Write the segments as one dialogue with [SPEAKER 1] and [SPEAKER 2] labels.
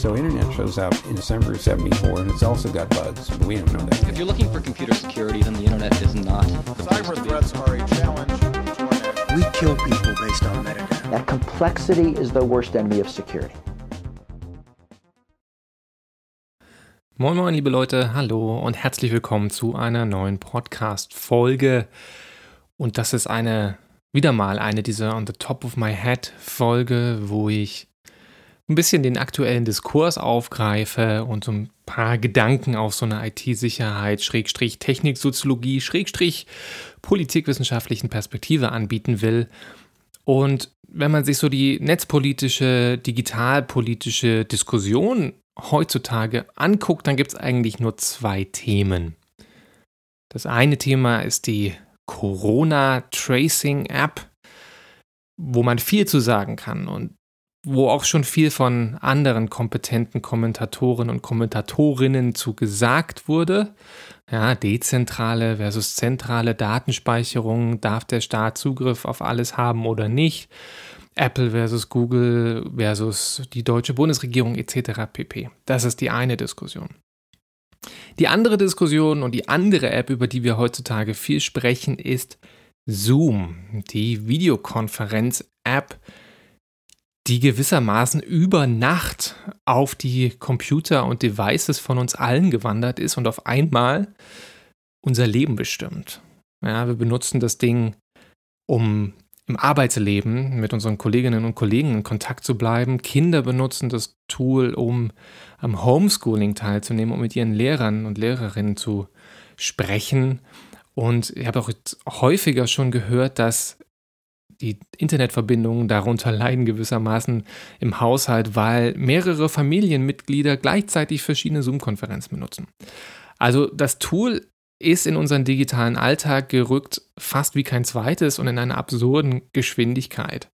[SPEAKER 1] So internet shows up in December of 74 and it's also got bugs, but we don't know that.
[SPEAKER 2] If you're looking for computer security, then the internet is not.
[SPEAKER 3] Cyber threats are a challenge
[SPEAKER 4] We kill people based on metadata.
[SPEAKER 5] That complexity is the worst enemy of security.
[SPEAKER 6] Moin Moin, liebe Leute, hallo und herzlich willkommen zu einer neuen Podcast-Folge. Und das ist eine, wieder mal eine dieser On the Top of My Head Folge, wo ich ein bisschen den aktuellen Diskurs aufgreife und so ein paar Gedanken auf so eine IT-Sicherheit, Schrägstrich Techniksoziologie, Schrägstrich politikwissenschaftlichen Perspektive anbieten will. Und wenn man sich so die netzpolitische, digitalpolitische Diskussion heutzutage anguckt, dann gibt es eigentlich nur zwei Themen. Das eine Thema ist die Corona-Tracing-App, wo man viel zu sagen kann und wo auch schon viel von anderen kompetenten Kommentatoren und Kommentatorinnen zu gesagt wurde. Ja, dezentrale versus zentrale Datenspeicherung, darf der Staat Zugriff auf alles haben oder nicht? Apple versus Google versus die deutsche Bundesregierung etc. pp. Das ist die eine Diskussion. Die andere Diskussion und die andere App, über die wir heutzutage viel sprechen, ist Zoom, die Videokonferenz-App, die gewissermaßen über Nacht auf die Computer und Devices von uns allen gewandert ist und auf einmal unser Leben bestimmt. Ja, wir benutzen das Ding, um im Arbeitsleben mit unseren Kolleginnen und Kollegen in Kontakt zu bleiben. Kinder benutzen das Tool, um am Homeschooling teilzunehmen, um mit ihren Lehrern und Lehrerinnen zu sprechen. Und ich habe auch häufiger schon gehört, dass die Internetverbindungen darunter leiden gewissermaßen im Haushalt, weil mehrere Familienmitglieder gleichzeitig verschiedene Zoom-Konferenzen benutzen. Also das Tool ist in unseren digitalen Alltag gerückt, fast wie kein zweites und in einer absurden Geschwindigkeit.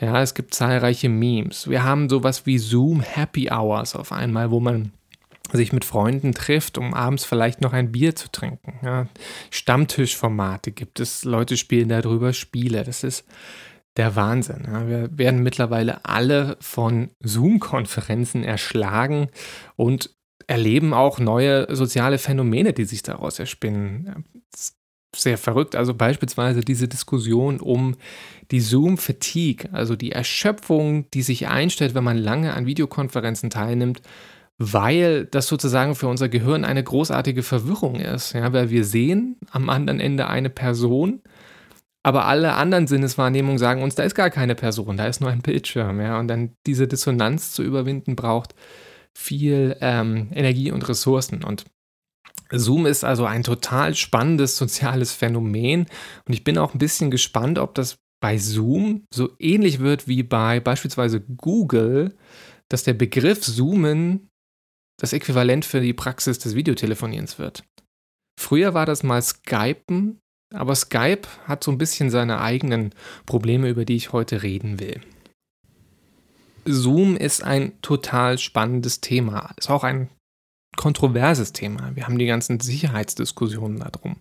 [SPEAKER 6] Ja, es gibt zahlreiche Memes. Wir haben sowas wie Zoom Happy Hours auf einmal, wo man sich mit Freunden trifft, um abends vielleicht noch ein Bier zu trinken. Ja, Stammtischformate gibt es, Leute spielen darüber Spiele. Das ist der Wahnsinn. Ja, wir werden mittlerweile alle von Zoom-Konferenzen erschlagen und erleben auch neue soziale Phänomene, die sich daraus erspinnen. Sehr verrückt. Also beispielsweise diese Diskussion um die Zoom-Fatigue, also die Erschöpfung, die sich einstellt, wenn man lange an Videokonferenzen teilnimmt, weil das sozusagen für unser Gehirn eine großartige Verwirrung ist. Ja, weil wir sehen am anderen Ende eine Person, aber alle anderen Sinneswahrnehmungen sagen uns, da ist gar keine Person, da ist nur ein Bildschirm. Ja, und dann diese Dissonanz zu überwinden braucht viel ähm, Energie und Ressourcen. Und Zoom ist also ein total spannendes soziales Phänomen. Und ich bin auch ein bisschen gespannt, ob das bei Zoom so ähnlich wird wie bei beispielsweise Google, dass der Begriff Zoomen das Äquivalent für die Praxis des Videotelefonierens wird. Früher war das mal Skypen, aber Skype hat so ein bisschen seine eigenen Probleme, über die ich heute reden will. Zoom ist ein total spannendes Thema. Ist auch ein kontroverses Thema. Wir haben die ganzen Sicherheitsdiskussionen darum.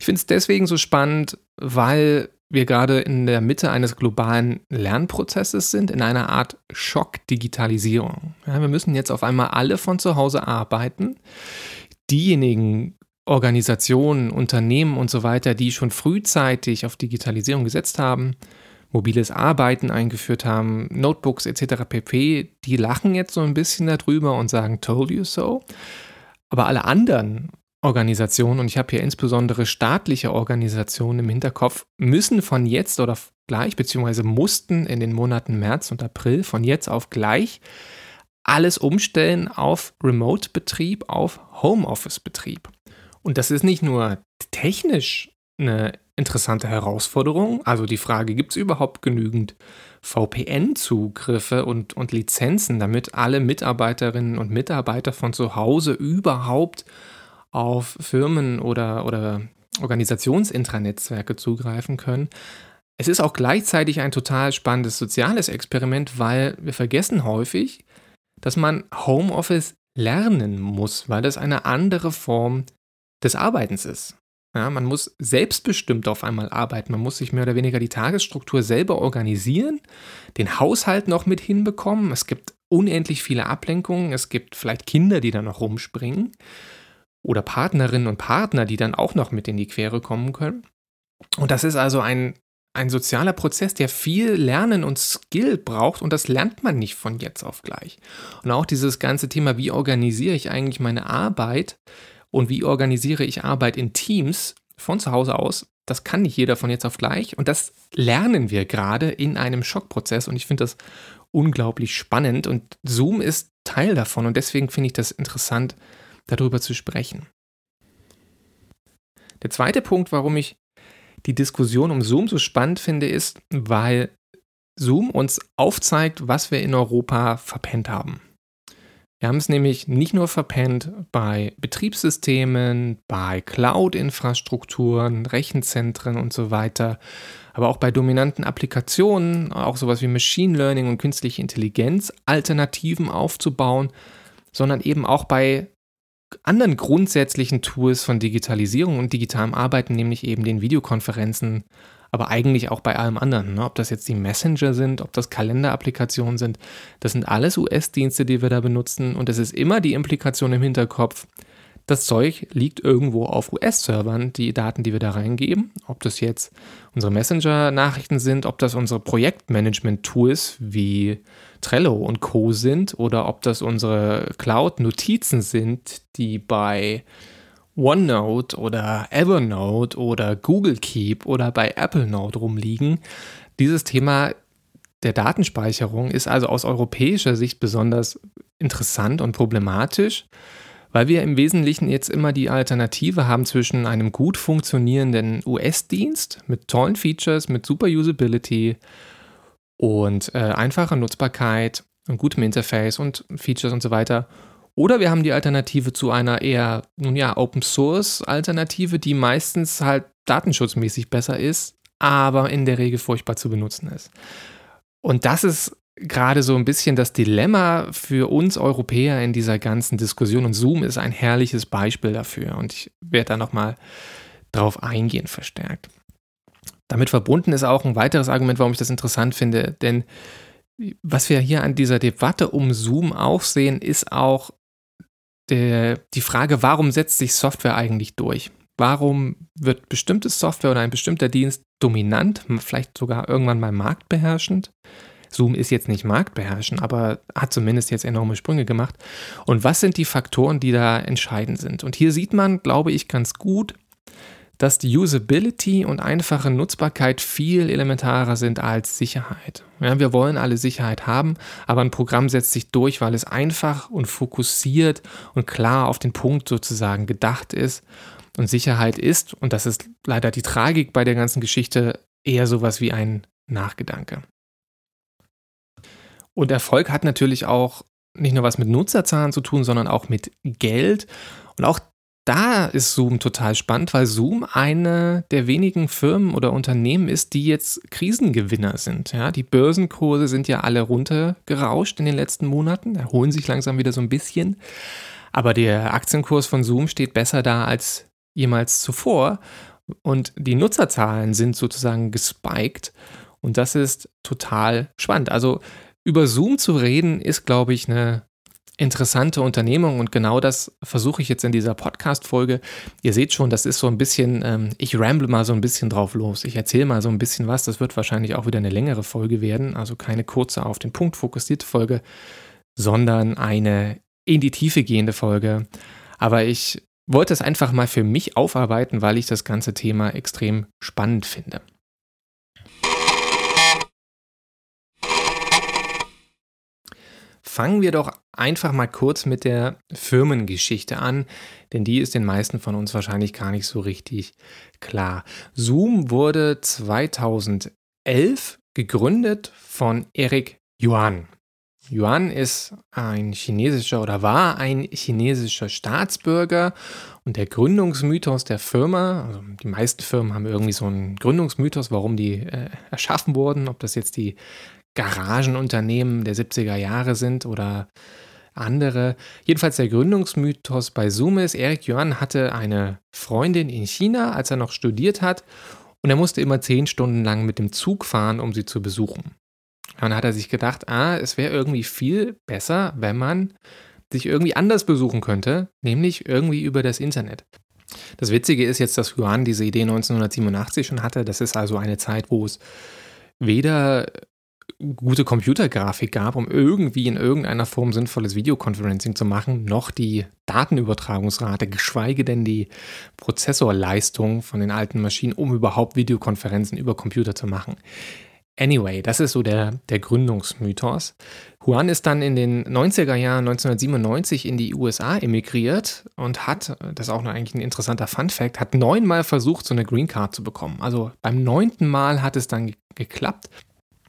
[SPEAKER 6] Ich finde es deswegen so spannend, weil wir gerade in der Mitte eines globalen Lernprozesses sind, in einer Art Schockdigitalisierung. Ja, wir müssen jetzt auf einmal alle von zu Hause arbeiten. Diejenigen Organisationen, Unternehmen und so weiter, die schon frühzeitig auf Digitalisierung gesetzt haben, mobiles Arbeiten eingeführt haben, Notebooks etc. pp., die lachen jetzt so ein bisschen darüber und sagen, told you so. Aber alle anderen Organisationen, und ich habe hier insbesondere staatliche Organisationen im Hinterkopf, müssen von jetzt oder gleich, beziehungsweise mussten in den Monaten März und April von jetzt auf gleich alles umstellen auf Remote-Betrieb, auf Homeoffice-Betrieb. Und das ist nicht nur technisch eine interessante Herausforderung. Also die Frage, gibt es überhaupt genügend VPN-Zugriffe und, und Lizenzen, damit alle Mitarbeiterinnen und Mitarbeiter von zu Hause überhaupt auf Firmen oder, oder Organisationsintranetzwerke zugreifen können. Es ist auch gleichzeitig ein total spannendes soziales Experiment, weil wir vergessen häufig, dass man Homeoffice lernen muss, weil das eine andere Form des Arbeitens ist. Ja, man muss selbstbestimmt auf einmal arbeiten. Man muss sich mehr oder weniger die Tagesstruktur selber organisieren, den Haushalt noch mit hinbekommen. Es gibt unendlich viele Ablenkungen. Es gibt vielleicht Kinder, die da noch rumspringen oder Partnerinnen und Partner, die dann auch noch mit in die Quere kommen können. Und das ist also ein, ein sozialer Prozess, der viel Lernen und Skill braucht und das lernt man nicht von jetzt auf gleich. Und auch dieses ganze Thema, wie organisiere ich eigentlich meine Arbeit und wie organisiere ich Arbeit in Teams von zu Hause aus, das kann nicht jeder von jetzt auf gleich und das lernen wir gerade in einem Schockprozess und ich finde das unglaublich spannend und Zoom ist Teil davon und deswegen finde ich das interessant, darüber zu sprechen. Der zweite Punkt, warum ich die Diskussion um Zoom so spannend finde, ist, weil Zoom uns aufzeigt, was wir in Europa verpennt haben. Wir haben es nämlich nicht nur verpennt bei Betriebssystemen, bei Cloud-Infrastrukturen, Rechenzentren und so weiter, aber auch bei dominanten Applikationen, auch sowas wie Machine Learning und künstliche Intelligenz, Alternativen aufzubauen, sondern eben auch bei anderen grundsätzlichen Tools von Digitalisierung und digitalem Arbeiten, nämlich eben den Videokonferenzen, aber eigentlich auch bei allem anderen. Ne? Ob das jetzt die Messenger sind, ob das Kalenderapplikationen sind, das sind alles US-Dienste, die wir da benutzen und es ist immer die Implikation im Hinterkopf, das Zeug liegt irgendwo auf US-Servern, die Daten, die wir da reingeben. Ob das jetzt unsere Messenger-Nachrichten sind, ob das unsere Projektmanagement-Tools wie Trello und Co. sind oder ob das unsere Cloud-Notizen sind, die bei OneNote oder Evernote oder Google Keep oder bei Apple Note rumliegen. Dieses Thema der Datenspeicherung ist also aus europäischer Sicht besonders interessant und problematisch weil wir im Wesentlichen jetzt immer die Alternative haben zwischen einem gut funktionierenden US-Dienst mit tollen Features, mit super Usability und äh, einfacher Nutzbarkeit und gutem Interface und Features und so weiter. Oder wir haben die Alternative zu einer eher, nun ja, Open Source Alternative, die meistens halt datenschutzmäßig besser ist, aber in der Regel furchtbar zu benutzen ist. Und das ist gerade so ein bisschen das Dilemma für uns Europäer in dieser ganzen Diskussion. Und Zoom ist ein herrliches Beispiel dafür. Und ich werde da nochmal drauf eingehen, verstärkt. Damit verbunden ist auch ein weiteres Argument, warum ich das interessant finde. Denn was wir hier an dieser Debatte um Zoom auch sehen, ist auch der, die Frage, warum setzt sich Software eigentlich durch? Warum wird bestimmte Software oder ein bestimmter Dienst dominant, vielleicht sogar irgendwann mal marktbeherrschend? Zoom ist jetzt nicht marktbeherrschend, aber hat zumindest jetzt enorme Sprünge gemacht. Und was sind die Faktoren, die da entscheidend sind? Und hier sieht man, glaube ich, ganz gut, dass die Usability und einfache Nutzbarkeit viel elementarer sind als Sicherheit. Ja, wir wollen alle Sicherheit haben, aber ein Programm setzt sich durch, weil es einfach und fokussiert und klar auf den Punkt sozusagen gedacht ist. Und Sicherheit ist, und das ist leider die Tragik bei der ganzen Geschichte, eher sowas wie ein Nachgedanke. Und Erfolg hat natürlich auch nicht nur was mit Nutzerzahlen zu tun, sondern auch mit Geld. Und auch da ist Zoom total spannend, weil Zoom eine der wenigen Firmen oder Unternehmen ist, die jetzt Krisengewinner sind. Ja, die Börsenkurse sind ja alle runtergerauscht in den letzten Monaten, erholen sich langsam wieder so ein bisschen. Aber der Aktienkurs von Zoom steht besser da als jemals zuvor. Und die Nutzerzahlen sind sozusagen gespiked. Und das ist total spannend. Also über Zoom zu reden, ist, glaube ich, eine interessante Unternehmung und genau das versuche ich jetzt in dieser Podcast-Folge. Ihr seht schon, das ist so ein bisschen, ähm, ich ramble mal so ein bisschen drauf los. Ich erzähle mal so ein bisschen was. Das wird wahrscheinlich auch wieder eine längere Folge werden, also keine kurze auf den Punkt fokussierte Folge, sondern eine in die Tiefe gehende Folge. Aber ich wollte es einfach mal für mich aufarbeiten, weil ich das ganze Thema extrem spannend finde. Fangen wir doch einfach mal kurz mit der Firmengeschichte an, denn die ist den meisten von uns wahrscheinlich gar nicht so richtig klar. Zoom wurde 2011 gegründet von Eric Yuan. Yuan ist ein chinesischer oder war ein chinesischer Staatsbürger und der Gründungsmythos der Firma, also die meisten Firmen haben irgendwie so einen Gründungsmythos, warum die äh, erschaffen wurden, ob das jetzt die Garagenunternehmen der 70er Jahre sind oder andere. Jedenfalls der Gründungsmythos bei Zoom ist, Eric Yuan hatte eine Freundin in China, als er noch studiert hat, und er musste immer zehn Stunden lang mit dem Zug fahren, um sie zu besuchen. dann hat er sich gedacht, ah, es wäre irgendwie viel besser, wenn man sich irgendwie anders besuchen könnte, nämlich irgendwie über das Internet. Das Witzige ist jetzt, dass Yuan diese Idee 1987 schon hatte. Das ist also eine Zeit, wo es weder gute Computergrafik gab, um irgendwie in irgendeiner Form sinnvolles Videoconferencing zu machen, noch die Datenübertragungsrate, geschweige denn die Prozessorleistung von den alten Maschinen, um überhaupt Videokonferenzen über Computer zu machen. Anyway, das ist so der, der Gründungsmythos. Juan ist dann in den 90er Jahren 1997 in die USA emigriert und hat, das ist auch noch eigentlich ein interessanter Fun Fact, hat neunmal versucht, so eine Green Card zu bekommen. Also beim neunten Mal hat es dann geklappt.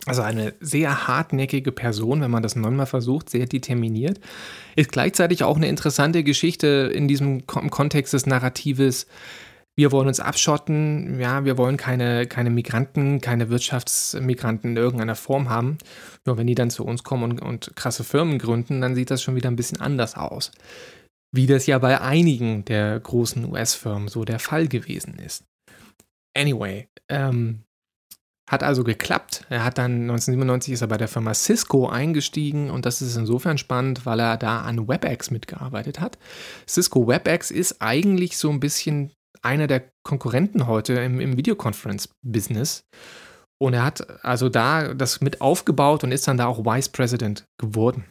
[SPEAKER 6] Also eine sehr hartnäckige Person, wenn man das neunmal versucht, sehr determiniert. Ist gleichzeitig auch eine interessante Geschichte in diesem Kontext des Narratives wir wollen uns abschotten, ja, wir wollen keine, keine Migranten, keine Wirtschaftsmigranten in irgendeiner Form haben. Nur wenn die dann zu uns kommen und, und krasse Firmen gründen, dann sieht das schon wieder ein bisschen anders aus. Wie das ja bei einigen der großen US-Firmen so der Fall gewesen ist. Anyway, ähm, hat also geklappt. Er hat dann 1997 ist er bei der Firma Cisco eingestiegen und das ist insofern spannend, weil er da an WebEx mitgearbeitet hat. Cisco WebEx ist eigentlich so ein bisschen einer der Konkurrenten heute im, im Videoconference-Business. Und er hat also da das mit aufgebaut und ist dann da auch Vice President geworden.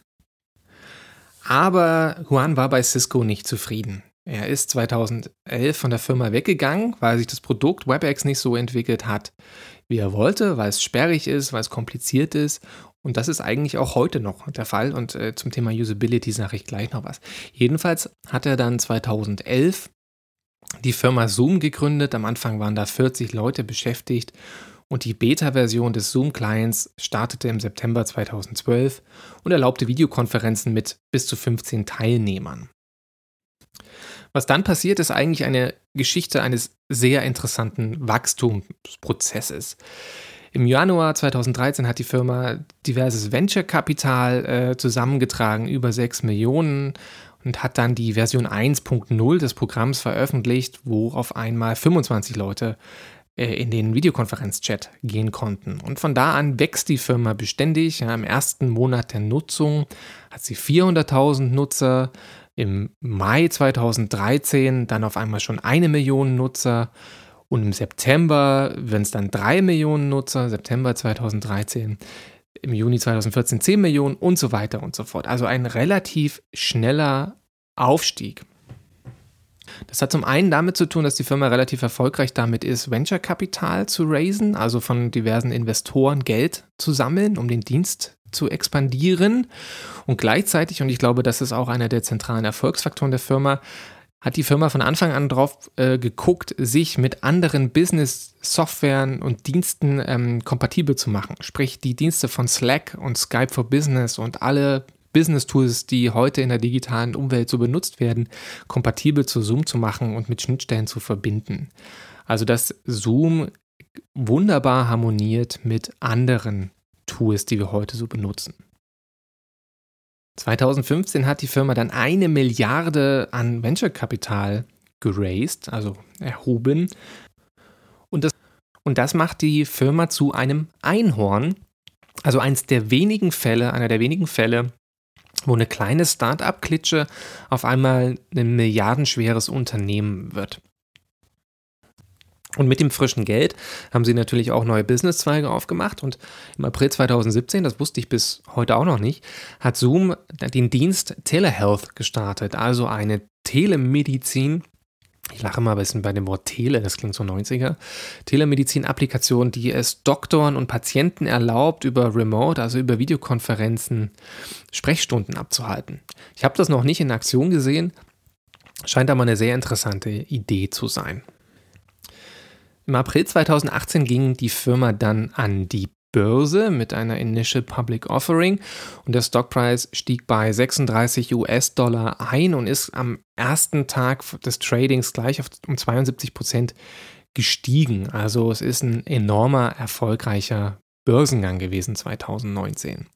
[SPEAKER 6] Aber Juan war bei Cisco nicht zufrieden. Er ist 2011 von der Firma weggegangen, weil sich das Produkt WebEx nicht so entwickelt hat, wie er wollte, weil es sperrig ist, weil es kompliziert ist. Und das ist eigentlich auch heute noch der Fall. Und äh, zum Thema Usability sage ich gleich noch was. Jedenfalls hat er dann 2011 die Firma Zoom gegründet. Am Anfang waren da 40 Leute beschäftigt und die Beta-Version des Zoom-Clients startete im September 2012 und erlaubte Videokonferenzen mit bis zu 15 Teilnehmern. Was dann passiert, ist eigentlich eine Geschichte eines sehr interessanten Wachstumsprozesses. Im Januar 2013 hat die Firma diverses Venture-Kapital äh, zusammengetragen, über 6 Millionen, und hat dann die Version 1.0 des Programms veröffentlicht, wo auf einmal 25 Leute äh, in den Videokonferenzchat gehen konnten. Und von da an wächst die Firma beständig. Ja, Im ersten Monat der Nutzung hat sie 400.000 Nutzer, im Mai 2013 dann auf einmal schon eine Million Nutzer und im September, wenn es dann drei Millionen Nutzer, September 2013, im Juni 2014 10 Millionen und so weiter und so fort. Also ein relativ schneller Aufstieg. Das hat zum einen damit zu tun, dass die Firma relativ erfolgreich damit ist, Venture-Kapital zu raisen, also von diversen Investoren Geld zu sammeln, um den Dienst zu expandieren. Und gleichzeitig, und ich glaube, das ist auch einer der zentralen Erfolgsfaktoren der Firma, hat die Firma von Anfang an drauf äh, geguckt, sich mit anderen Business-Softwaren und Diensten ähm, kompatibel zu machen. Sprich, die Dienste von Slack und Skype for Business und alle Business-Tools, die heute in der digitalen Umwelt so benutzt werden, kompatibel zu Zoom zu machen und mit Schnittstellen zu verbinden. Also, dass Zoom wunderbar harmoniert mit anderen Tools, die wir heute so benutzen. 2015 hat die Firma dann eine Milliarde an Venture-Kapital geraced, also erhoben. Und das, und das macht die Firma zu einem Einhorn, also eins der wenigen Fälle, einer der wenigen Fälle, wo eine kleine Start-up-Klitsche auf einmal ein milliardenschweres Unternehmen wird. Und mit dem frischen Geld haben sie natürlich auch neue Businesszweige aufgemacht. Und im April 2017, das wusste ich bis heute auch noch nicht, hat Zoom den Dienst Telehealth gestartet, also eine Telemedizin. Ich lache mal ein bisschen bei dem Wort Tele, das klingt so 90er. Telemedizin-Applikation, die es Doktoren und Patienten erlaubt, über Remote, also über Videokonferenzen, Sprechstunden abzuhalten. Ich habe das noch nicht in Aktion gesehen, scheint aber eine sehr interessante Idee zu sein. Im April 2018 ging die Firma dann an die Börse mit einer Initial Public Offering und der Stockpreis stieg bei 36 US-Dollar ein und ist am ersten Tag des Tradings gleich um 72 Prozent gestiegen. Also es ist ein enormer, erfolgreicher Börsengang gewesen 2019.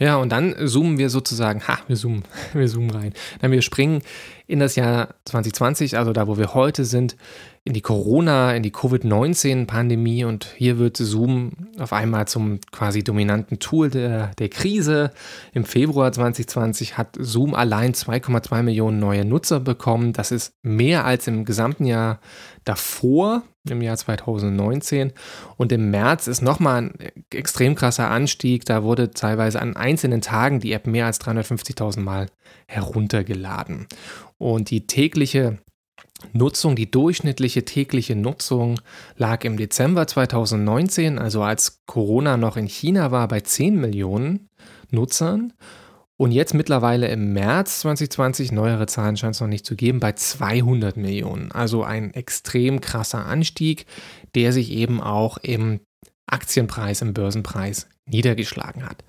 [SPEAKER 6] Ja, und dann zoomen wir sozusagen, ha, wir zoomen, wir zoomen rein. Dann wir springen in das Jahr 2020, also da, wo wir heute sind, in die Corona, in die Covid-19-Pandemie und hier wird Zoom auf einmal zum quasi dominanten Tool der, der Krise. Im Februar 2020 hat Zoom allein 2,2 Millionen neue Nutzer bekommen. Das ist mehr als im gesamten Jahr davor, im Jahr 2019. Und im März ist nochmal ein extrem krasser Anstieg. Da wurde teilweise an einzelnen Tagen die App mehr als 350.000 Mal heruntergeladen. Und die tägliche Nutzung, die durchschnittliche tägliche Nutzung lag im Dezember 2019, also als Corona noch in China war, bei 10 Millionen Nutzern. Und jetzt mittlerweile im März 2020, neuere Zahlen scheint es noch nicht zu geben, bei 200 Millionen. Also ein extrem krasser Anstieg, der sich eben auch im Aktienpreis, im Börsenpreis niedergeschlagen hat.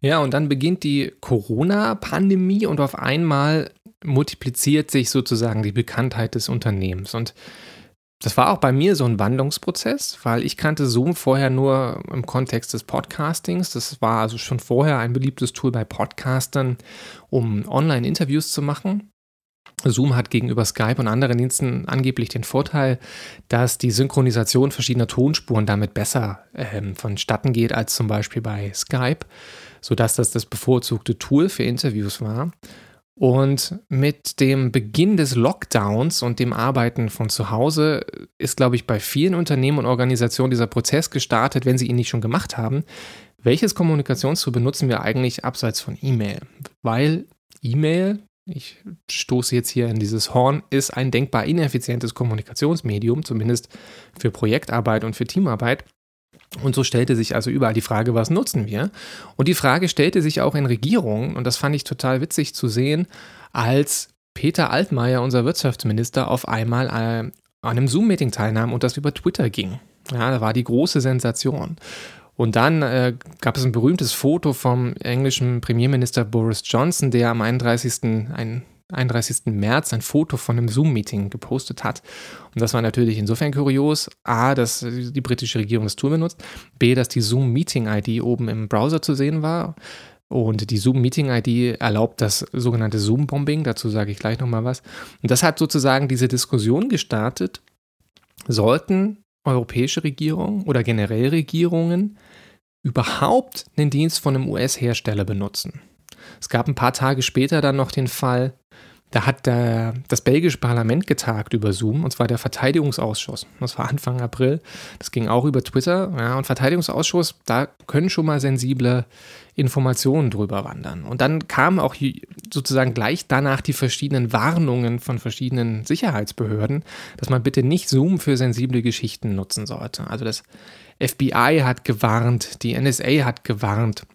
[SPEAKER 6] Ja, und dann beginnt die Corona-Pandemie und auf einmal multipliziert sich sozusagen die Bekanntheit des Unternehmens. Und das war auch bei mir so ein Wandlungsprozess, weil ich kannte Zoom vorher nur im Kontext des Podcastings. Das war also schon vorher ein beliebtes Tool bei Podcastern, um Online-Interviews zu machen. Zoom hat gegenüber Skype und anderen Diensten angeblich den Vorteil, dass die Synchronisation verschiedener Tonspuren damit besser ähm, vonstatten geht als zum Beispiel bei Skype, sodass das das bevorzugte Tool für Interviews war. Und mit dem Beginn des Lockdowns und dem Arbeiten von zu Hause ist, glaube ich, bei vielen Unternehmen und Organisationen dieser Prozess gestartet, wenn sie ihn nicht schon gemacht haben. Welches Kommunikationstool benutzen wir eigentlich abseits von E-Mail? Weil E-Mail, ich stoße jetzt hier in dieses Horn, ist ein denkbar ineffizientes Kommunikationsmedium, zumindest für Projektarbeit und für Teamarbeit. Und so stellte sich also überall die Frage, was nutzen wir? Und die Frage stellte sich auch in Regierungen, und das fand ich total witzig zu sehen, als Peter Altmaier, unser Wirtschaftsminister, auf einmal äh, an einem Zoom-Meeting teilnahm und das über Twitter ging. Ja, da war die große Sensation. Und dann äh, gab es ein berühmtes Foto vom englischen Premierminister Boris Johnson, der am 31. ein 31. März ein Foto von einem Zoom-Meeting gepostet hat. Und das war natürlich insofern kurios. A, dass die britische Regierung das Tool benutzt. B, dass die Zoom-Meeting-ID oben im Browser zu sehen war. Und die Zoom-Meeting-ID erlaubt das sogenannte Zoom-Bombing. Dazu sage ich gleich nochmal was. Und das hat sozusagen diese Diskussion gestartet. Sollten europäische Regierungen oder generell Regierungen überhaupt einen Dienst von einem US-Hersteller benutzen? Es gab ein paar Tage später dann noch den Fall, da hat der, das belgische Parlament getagt über Zoom, und zwar der Verteidigungsausschuss. Das war Anfang April. Das ging auch über Twitter. Ja, und Verteidigungsausschuss, da können schon mal sensible Informationen drüber wandern. Und dann kamen auch sozusagen gleich danach die verschiedenen Warnungen von verschiedenen Sicherheitsbehörden, dass man bitte nicht Zoom für sensible Geschichten nutzen sollte. Also das FBI hat gewarnt, die NSA hat gewarnt.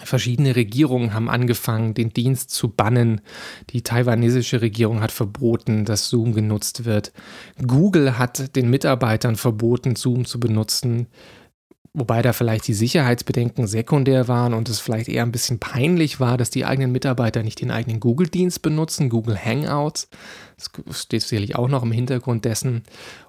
[SPEAKER 6] Verschiedene Regierungen haben angefangen, den Dienst zu bannen. Die taiwanesische Regierung hat verboten, dass Zoom genutzt wird. Google hat den Mitarbeitern verboten, Zoom zu benutzen. Wobei da vielleicht die Sicherheitsbedenken sekundär waren und es vielleicht eher ein bisschen peinlich war, dass die eigenen Mitarbeiter nicht den eigenen Google-Dienst benutzen, Google Hangouts. Das steht sicherlich auch noch im Hintergrund dessen.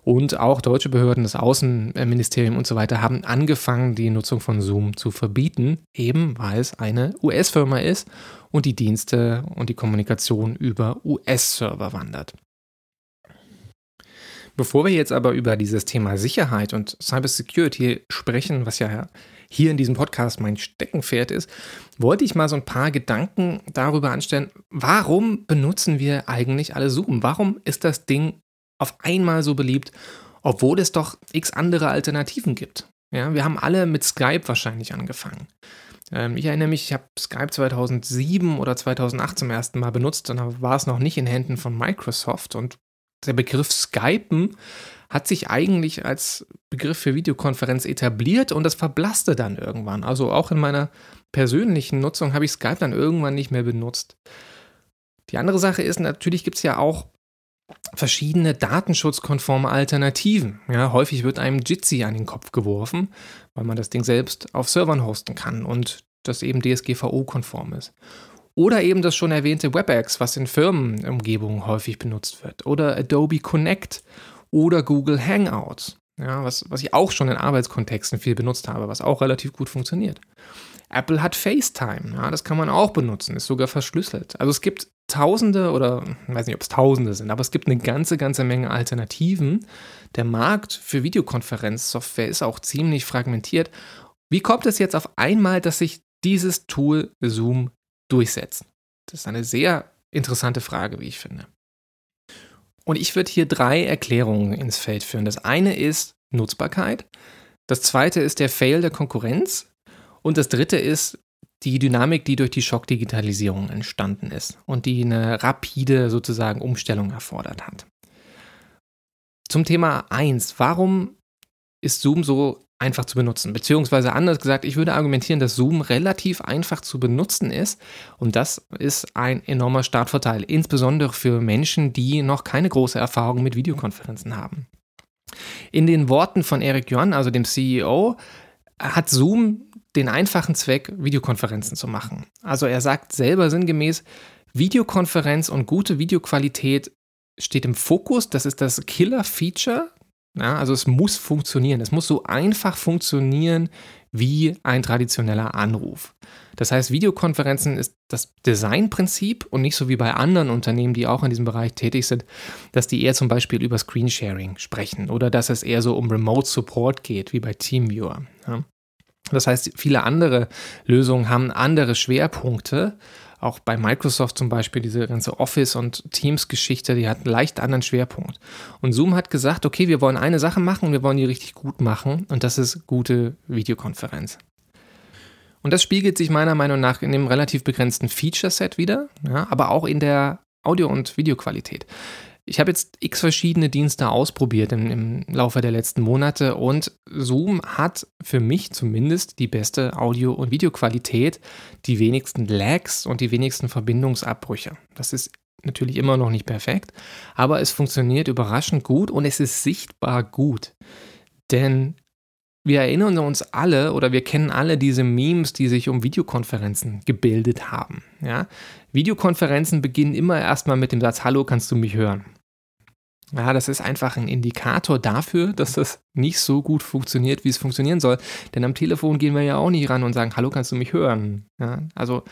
[SPEAKER 6] Und auch deutsche Behörden, das Außenministerium und so weiter haben angefangen, die Nutzung von Zoom zu verbieten, eben weil es eine US-Firma ist und die Dienste und die Kommunikation über US-Server wandert. Bevor wir jetzt aber über dieses Thema Sicherheit und Cybersecurity sprechen, was ja hier in diesem Podcast mein Steckenpferd ist, wollte ich mal so ein paar Gedanken darüber anstellen, warum benutzen wir eigentlich alle Zoom? Warum ist das Ding auf einmal so beliebt, obwohl es doch x andere Alternativen gibt? Ja, wir haben alle mit Skype wahrscheinlich angefangen. Ähm, ich erinnere mich, ich habe Skype 2007 oder 2008 zum ersten Mal benutzt und da war es noch nicht in Händen von Microsoft und der Begriff Skypen hat sich eigentlich als Begriff für Videokonferenz etabliert und das verblasste dann irgendwann. Also auch in meiner persönlichen Nutzung habe ich Skype dann irgendwann nicht mehr benutzt. Die andere Sache ist, natürlich gibt es ja auch verschiedene datenschutzkonforme Alternativen. Ja, häufig wird einem Jitsi an den Kopf geworfen, weil man das Ding selbst auf Servern hosten kann und das eben DSGVO-konform ist. Oder eben das schon erwähnte WebEx, was in Firmenumgebungen häufig benutzt wird. Oder Adobe Connect oder Google Hangouts, ja, was, was ich auch schon in Arbeitskontexten viel benutzt habe, was auch relativ gut funktioniert. Apple hat FaceTime, ja, das kann man auch benutzen, ist sogar verschlüsselt. Also es gibt Tausende oder ich weiß nicht, ob es Tausende sind, aber es gibt eine ganze, ganze Menge Alternativen. Der Markt für Videokonferenzsoftware ist auch ziemlich fragmentiert. Wie kommt es jetzt auf einmal, dass sich dieses Tool Zoom durchsetzt? Das ist eine sehr interessante Frage, wie ich finde. Und ich würde hier drei Erklärungen ins Feld führen. Das eine ist Nutzbarkeit, das zweite ist der Fail der Konkurrenz und das dritte ist die Dynamik, die durch die Schockdigitalisierung entstanden ist und die eine rapide sozusagen Umstellung erfordert hat. Zum Thema 1, warum ist Zoom so einfach zu benutzen? Beziehungsweise anders gesagt, ich würde argumentieren, dass Zoom relativ einfach zu benutzen ist und das ist ein enormer Startvorteil, insbesondere für Menschen, die noch keine große Erfahrung mit Videokonferenzen haben. In den Worten von Eric Yuan, also dem CEO, hat Zoom den einfachen Zweck, Videokonferenzen zu machen. Also er sagt selber sinngemäß, Videokonferenz und gute Videoqualität steht im Fokus. Das ist das Killer-Feature. Ja, also es muss funktionieren. Es muss so einfach funktionieren wie ein traditioneller Anruf. Das heißt, Videokonferenzen ist das Designprinzip und nicht so wie bei anderen Unternehmen, die auch in diesem Bereich tätig sind, dass die eher zum Beispiel über Screensharing sprechen oder dass es eher so um Remote Support geht, wie bei TeamViewer. Ja. Das heißt, viele andere Lösungen haben andere Schwerpunkte. Auch bei Microsoft zum Beispiel, diese ganze Office- und Teams-Geschichte, die hat einen leicht anderen Schwerpunkt. Und Zoom hat gesagt, okay, wir wollen eine Sache machen, wir wollen die richtig gut machen und das ist gute Videokonferenz. Und das spiegelt sich meiner Meinung nach in dem relativ begrenzten Feature-Set wieder, ja, aber auch in der Audio- und Videoqualität. Ich habe jetzt x verschiedene Dienste ausprobiert im, im, Laufe der letzten Monate und Zoom hat für mich zumindest die beste Audio- und Videoqualität, die wenigsten Lags und die wenigsten Verbindungsabbrüche. Das ist natürlich immer noch nicht perfekt, aber es funktioniert überraschend gut und es ist sichtbar gut. Denn wir erinnern uns alle oder wir kennen alle diese Memes, die sich um Videokonferenzen gebildet haben. Ja? Videokonferenzen beginnen immer erstmal mit dem Satz, Hallo, kannst du mich hören? Ja, das ist einfach ein Indikator dafür, dass das nicht so gut funktioniert, wie es funktionieren soll. Denn am Telefon gehen wir ja auch nicht ran und sagen, hallo, kannst du mich hören? Ja, also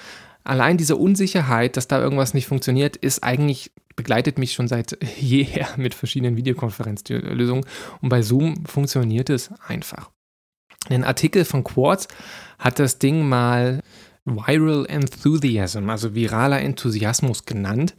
[SPEAKER 6] allein diese Unsicherheit, dass da irgendwas nicht funktioniert, ist eigentlich, begleitet mich schon seit jeher mit verschiedenen Videokonferenzlösungen. Und bei Zoom funktioniert es einfach. Ein Artikel von Quartz hat das Ding mal Viral Enthusiasm, also viraler Enthusiasmus genannt.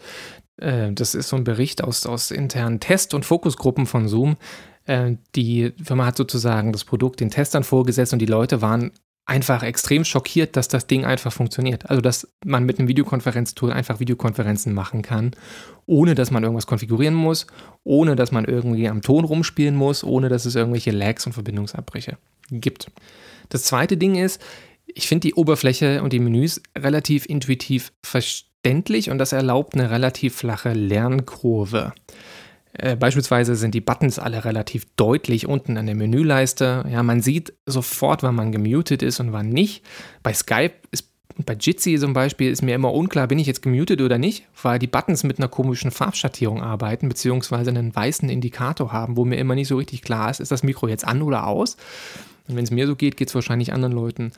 [SPEAKER 6] Äh, das ist so ein Bericht aus, aus internen Test- und Fokusgruppen von Zoom. Äh, die Firma hat sozusagen das Produkt den Testern vorgesetzt und die Leute waren einfach extrem schockiert, dass das Ding einfach funktioniert. Also, dass man mit einem Videokonferenztool einfach Videokonferenzen machen kann, ohne dass man irgendwas konfigurieren muss, ohne dass man irgendwie am Ton rumspielen muss, ohne dass es irgendwelche Lags und Verbindungsabbrüche gibt. Das zweite Ding ist, ich finde die Oberfläche und die Menüs relativ intuitiv verständlich und das erlaubt eine relativ flache Lernkurve. Äh, beispielsweise sind die Buttons alle relativ deutlich unten an der Menüleiste. Ja, man sieht sofort, wann man gemutet ist und wann nicht. Bei Skype ist bei Jitsi zum Beispiel ist mir immer unklar, bin ich jetzt gemutet oder nicht, weil die Buttons mit einer komischen Farbschattierung arbeiten, beziehungsweise einen weißen Indikator haben, wo mir immer nicht so richtig klar ist, ist das Mikro jetzt an oder aus. Und wenn es mir so geht, geht es wahrscheinlich anderen Leuten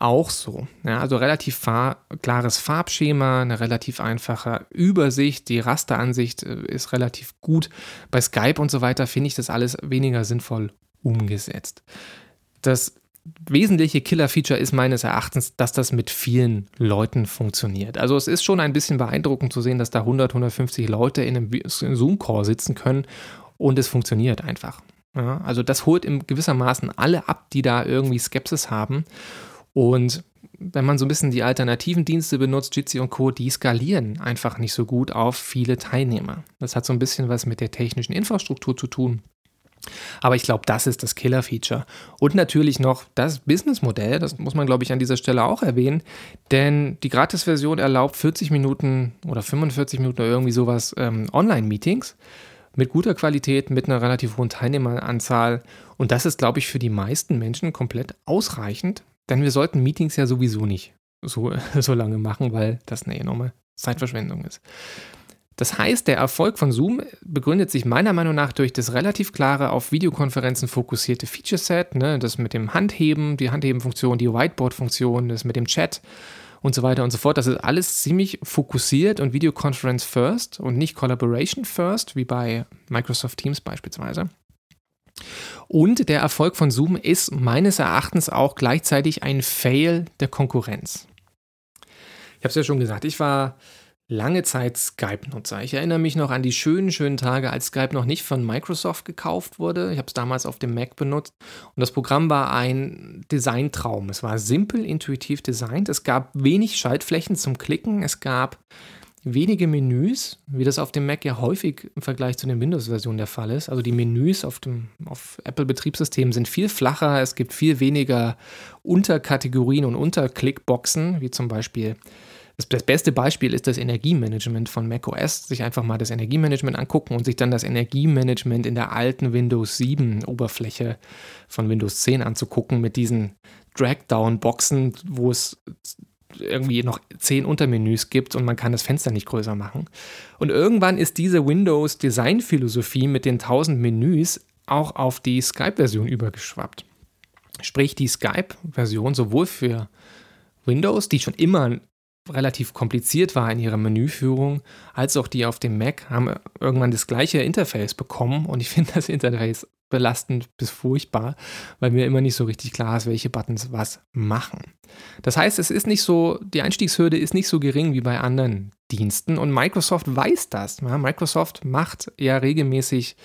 [SPEAKER 6] auch so. Ja, also relativ far klares Farbschema, eine relativ einfache Übersicht, die Rasteransicht äh, ist relativ gut. Bei Skype und so weiter finde ich das alles weniger sinnvoll umgesetzt. Das wesentliche Killer-Feature ist meines Erachtens, dass das mit vielen Leuten funktioniert. Also es ist schon ein bisschen beeindruckend zu sehen, dass da 100, 150 Leute in einem Zoom-Call sitzen können und es funktioniert einfach. Ja, also das holt im gewissermaßen alle ab, die da irgendwie Skepsis haben. Und wenn man so ein bisschen die alternativen Dienste benutzt, Jitsi und Co., die skalieren einfach nicht so gut auf viele Teilnehmer. Das hat so ein bisschen was mit der technischen Infrastruktur zu tun. Aber ich glaube, das ist das Killer-Feature. Und natürlich noch das Businessmodell, das muss man, glaube ich, an dieser Stelle auch erwähnen, denn die Gratis-Version erlaubt 40 Minuten oder 45 Minuten oder irgendwie sowas ähm, Online-Meetings mit guter Qualität, mit einer relativ hohen Teilnehmeranzahl. Und das ist, glaube ich, für die meisten Menschen komplett ausreichend, denn wir sollten Meetings ja sowieso nicht so, so lange machen, weil das eine enorme Zeitverschwendung ist. Das heißt, der Erfolg von Zoom begründet sich meiner Meinung nach durch das relativ klare auf Videokonferenzen fokussierte Feature-Set, ne, das mit dem Handheben, die Handheben-Funktion, die Whiteboard-Funktion, das mit dem Chat und so weiter und so fort. Das ist alles ziemlich fokussiert und Videoconference first und nicht Collaboration first, wie bei Microsoft Teams beispielsweise. Und der Erfolg von Zoom ist meines Erachtens auch gleichzeitig ein Fail der Konkurrenz. Ich habe es ja schon gesagt, ich war lange Zeit Skype-Nutzer. Ich erinnere mich noch an die schönen, schönen Tage, als Skype noch nicht von Microsoft gekauft wurde. Ich habe es damals auf dem Mac benutzt und das Programm war ein Designtraum. Es war simpel, intuitiv designt. Es gab wenig Schaltflächen zum Klicken. Es gab wenige Menüs, wie das auf dem Mac ja häufig im Vergleich zu den Windows-Versionen der Fall ist. Also die Menüs auf dem auf Apple-Betriebssystemen sind viel flacher. Es gibt viel weniger Unterkategorien und Unterklickboxen, wie zum Beispiel das, beste Beispiel ist das Energiemanagement von macOS. Sich einfach mal das Energiemanagement angucken und sich dann das Energiemanagement in der alten Windows 7 Oberfläche von Windows 10 anzugucken mit diesen Drag-Down-Boxen, wo es irgendwie noch zehn Untermenüs gibt und man kann das Fenster nicht größer machen. Und irgendwann ist diese Windows-Design-Philosophie mit den 1000 Menüs auch auf die Skype-Version übergeschwappt. Sprich, die Skype-Version sowohl für Windows, die schon immer relativ kompliziert war in ihrer Menüführung, als auch die auf dem Mac, haben irgendwann das gleiche Interface bekommen und ich finde das Interface belastend bis furchtbar, weil mir immer nicht so richtig klar ist, welche Buttons was machen. Das heißt, es ist nicht so, die Einstiegshürde ist nicht so gering wie bei anderen Diensten und Microsoft weiß das. Microsoft macht ja regelmäßig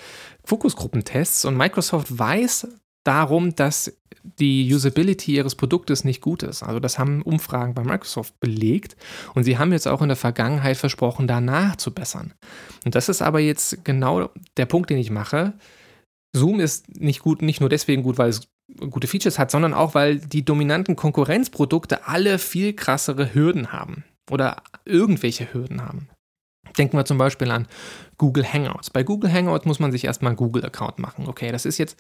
[SPEAKER 6] Fokusgruppentests und Microsoft weiß darum, dass die Usability ihres Produktes nicht gut ist. Also das haben Umfragen bei Microsoft belegt und sie haben jetzt auch in der Vergangenheit versprochen, danach zu bessern. Und das ist aber jetzt genau der Punkt, den ich mache. Zoom ist nicht gut, nicht nur deswegen gut, weil es gute Features hat, sondern auch, weil die dominanten Konkurrenzprodukte alle viel krassere Hürden haben oder irgendwelche Hürden haben. Denken wir zum Beispiel an Google Hangouts. Bei Google Hangouts muss man sich erstmal einen Google-Account machen. Okay, das ist jetzt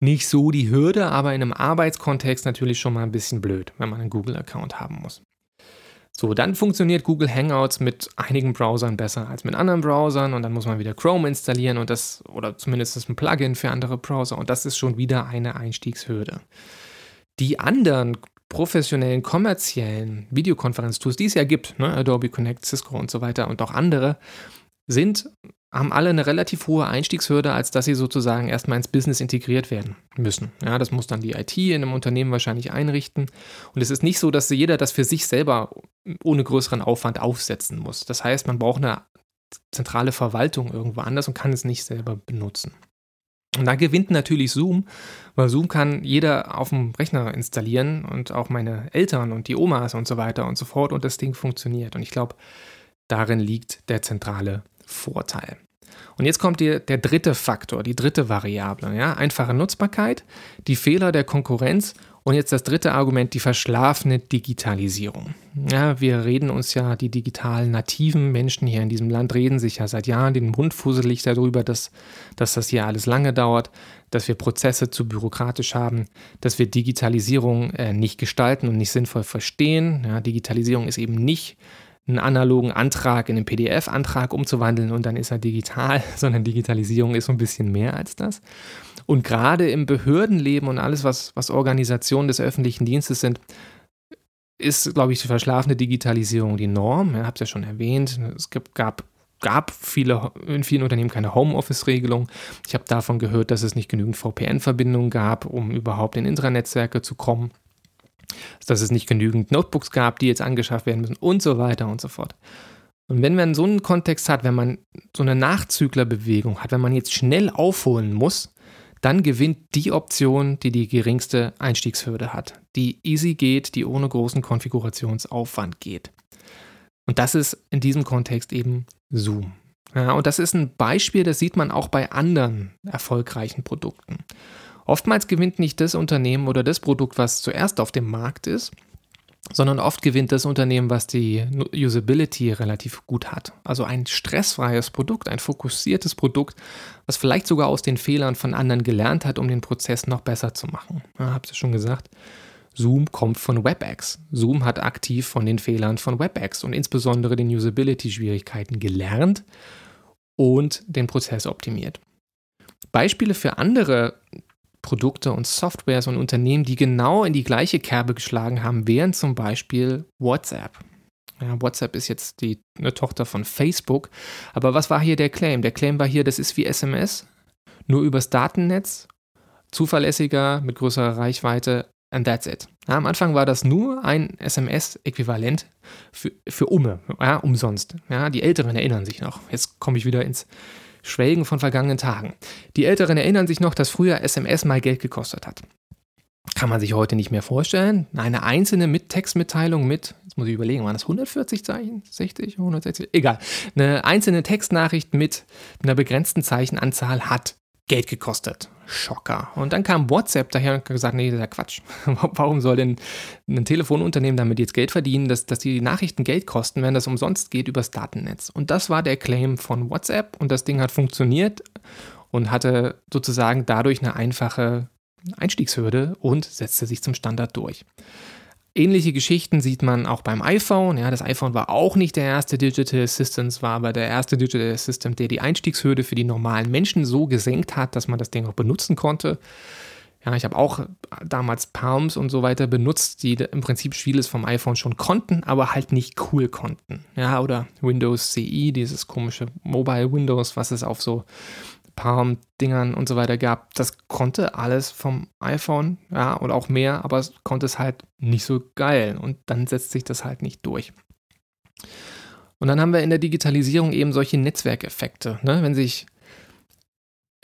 [SPEAKER 6] nicht so die Hürde, aber in einem Arbeitskontext natürlich schon mal ein bisschen blöd, wenn man einen Google-Account haben muss. So, dann funktioniert Google Hangouts mit einigen Browsern besser als mit anderen Browsern und dann muss man wieder Chrome installieren und das, oder zumindest ein Plugin für andere Browser und das ist schon wieder eine Einstiegshürde. Die anderen professionellen, kommerziellen Videokonferenztools, die es ja gibt, ne, Adobe Connect, Cisco und so weiter und auch andere, sind haben alle eine relativ hohe Einstiegshürde, als dass sie sozusagen erstmal ins Business integriert werden müssen. Ja, das muss dann die IT in einem Unternehmen wahrscheinlich einrichten. Und es ist nicht so, dass jeder das für sich selber ohne größeren Aufwand aufsetzen muss. Das heißt, man braucht eine zentrale Verwaltung irgendwo anders und kann es nicht selber benutzen. Und da gewinnt natürlich Zoom, weil Zoom kann jeder auf dem Rechner installieren und auch meine Eltern und die Omas und so weiter und so fort und das Ding funktioniert. Und ich glaube, darin liegt der zentrale Vorteil. Und jetzt kommt die, der dritte Faktor, die dritte Variable. Ja? Einfache Nutzbarkeit, die Fehler der Konkurrenz und jetzt das dritte Argument, die verschlafene Digitalisierung. Ja, wir reden uns ja, die digitalen nativen Menschen hier in diesem Land reden sich ja seit Jahren den Mund fusselig darüber, dass, dass das hier alles lange dauert, dass wir Prozesse zu bürokratisch haben, dass wir Digitalisierung äh, nicht gestalten und nicht sinnvoll verstehen. Ja, Digitalisierung ist eben nicht einen analogen Antrag in einen PDF-Antrag umzuwandeln und dann ist er digital, sondern Digitalisierung ist so ein bisschen mehr als das. Und gerade im Behördenleben und alles, was, was Organisationen des öffentlichen Dienstes sind, ist, glaube ich, die verschlafene Digitalisierung die Norm. Ich habe es ja schon erwähnt. Es gab, gab viele, in vielen Unternehmen keine Homeoffice-Regelung. Ich habe davon gehört, dass es nicht genügend VPN-Verbindungen gab, um überhaupt in Intranetzwerke zu kommen dass es nicht genügend Notebooks gab, die jetzt angeschafft werden müssen und so weiter und so fort. Und wenn man so einen Kontext hat, wenn man so eine Nachzüglerbewegung hat, wenn man jetzt schnell aufholen muss, dann gewinnt die Option, die die geringste Einstiegshürde hat, die easy geht, die ohne großen Konfigurationsaufwand geht. Und das ist in diesem Kontext eben Zoom. Ja, und das ist ein Beispiel, das sieht man auch bei anderen erfolgreichen Produkten. Oftmals gewinnt nicht das Unternehmen oder das Produkt, was zuerst auf dem Markt ist, sondern oft gewinnt das Unternehmen, was die Usability relativ gut hat. Also ein stressfreies Produkt, ein fokussiertes Produkt, was vielleicht sogar aus den Fehlern von anderen gelernt hat, um den Prozess noch besser zu machen. Ja, hab's ja schon gesagt. Zoom kommt von WebEx. Zoom hat aktiv von den Fehlern von WebEx und insbesondere den Usability-Schwierigkeiten gelernt und den Prozess optimiert. Beispiele für andere Produkte und Softwares und Unternehmen, die genau in die gleiche Kerbe geschlagen haben, wären zum Beispiel WhatsApp. Ja, WhatsApp ist jetzt die, eine Tochter von Facebook. Aber was war hier der Claim? Der Claim war hier, das ist wie SMS, nur übers Datennetz, zuverlässiger, mit größerer Reichweite, and that's it. Ja, am Anfang war das nur ein SMS-Äquivalent für, für Umme, ja, umsonst. Ja, die Älteren erinnern sich noch. Jetzt komme ich wieder ins Schwelgen von vergangenen Tagen. Die Älteren erinnern sich noch, dass früher SMS mal Geld gekostet hat. Kann man sich heute nicht mehr vorstellen. Eine einzelne mit Textmitteilung mit, jetzt muss ich überlegen, waren das 140 Zeichen? 60, 160? Egal. Eine einzelne Textnachricht mit einer begrenzten Zeichenanzahl hat Geld gekostet. Schocker. Und dann kam WhatsApp daher und gesagt, nee, das ist ja Quatsch. Warum soll denn ein Telefonunternehmen damit jetzt Geld verdienen, dass, dass die Nachrichten Geld kosten, wenn das umsonst geht übers Datennetz? Und das war der Claim von WhatsApp und das Ding hat funktioniert und hatte sozusagen dadurch eine einfache Einstiegshürde und setzte sich zum Standard durch. Ähnliche Geschichten sieht man auch beim iPhone. Ja, das iPhone war auch nicht der erste Digital Assistant, war aber der erste Digital Assistant, der die Einstiegshürde für die normalen Menschen so gesenkt hat, dass man das Ding auch benutzen konnte. Ja, ich habe auch damals Palms und so weiter benutzt, die im Prinzip vieles vom iPhone schon konnten, aber halt nicht cool konnten. Ja, oder Windows CE, dieses komische Mobile Windows, was es auf so Palm-Dingern und so weiter gab, das konnte alles vom iPhone, ja, und auch mehr, aber es konnte es halt nicht so geil und dann setzt sich das halt nicht durch. Und dann haben wir in der Digitalisierung eben solche Netzwerkeffekte. Ne? Wenn sich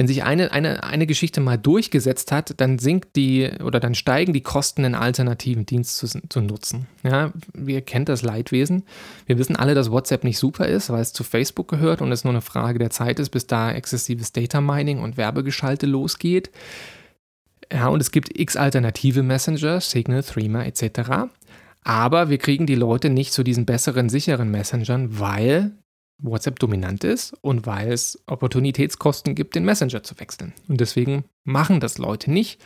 [SPEAKER 6] wenn sich eine, eine, eine Geschichte mal durchgesetzt hat, dann sinkt die oder dann steigen die Kosten, einen alternativen Dienst zu, zu nutzen. Ja, wir kennen das Leidwesen. Wir wissen alle, dass WhatsApp nicht super ist, weil es zu Facebook gehört und es nur eine Frage der Zeit ist, bis da exzessives Data Mining und Werbegeschalte losgeht. Ja, und es gibt x alternative Messenger, Signal, Threema etc. Aber wir kriegen die Leute nicht zu diesen besseren, sicheren Messengern, weil WhatsApp dominant ist und weil es Opportunitätskosten gibt, den Messenger zu wechseln. Und deswegen machen das Leute nicht.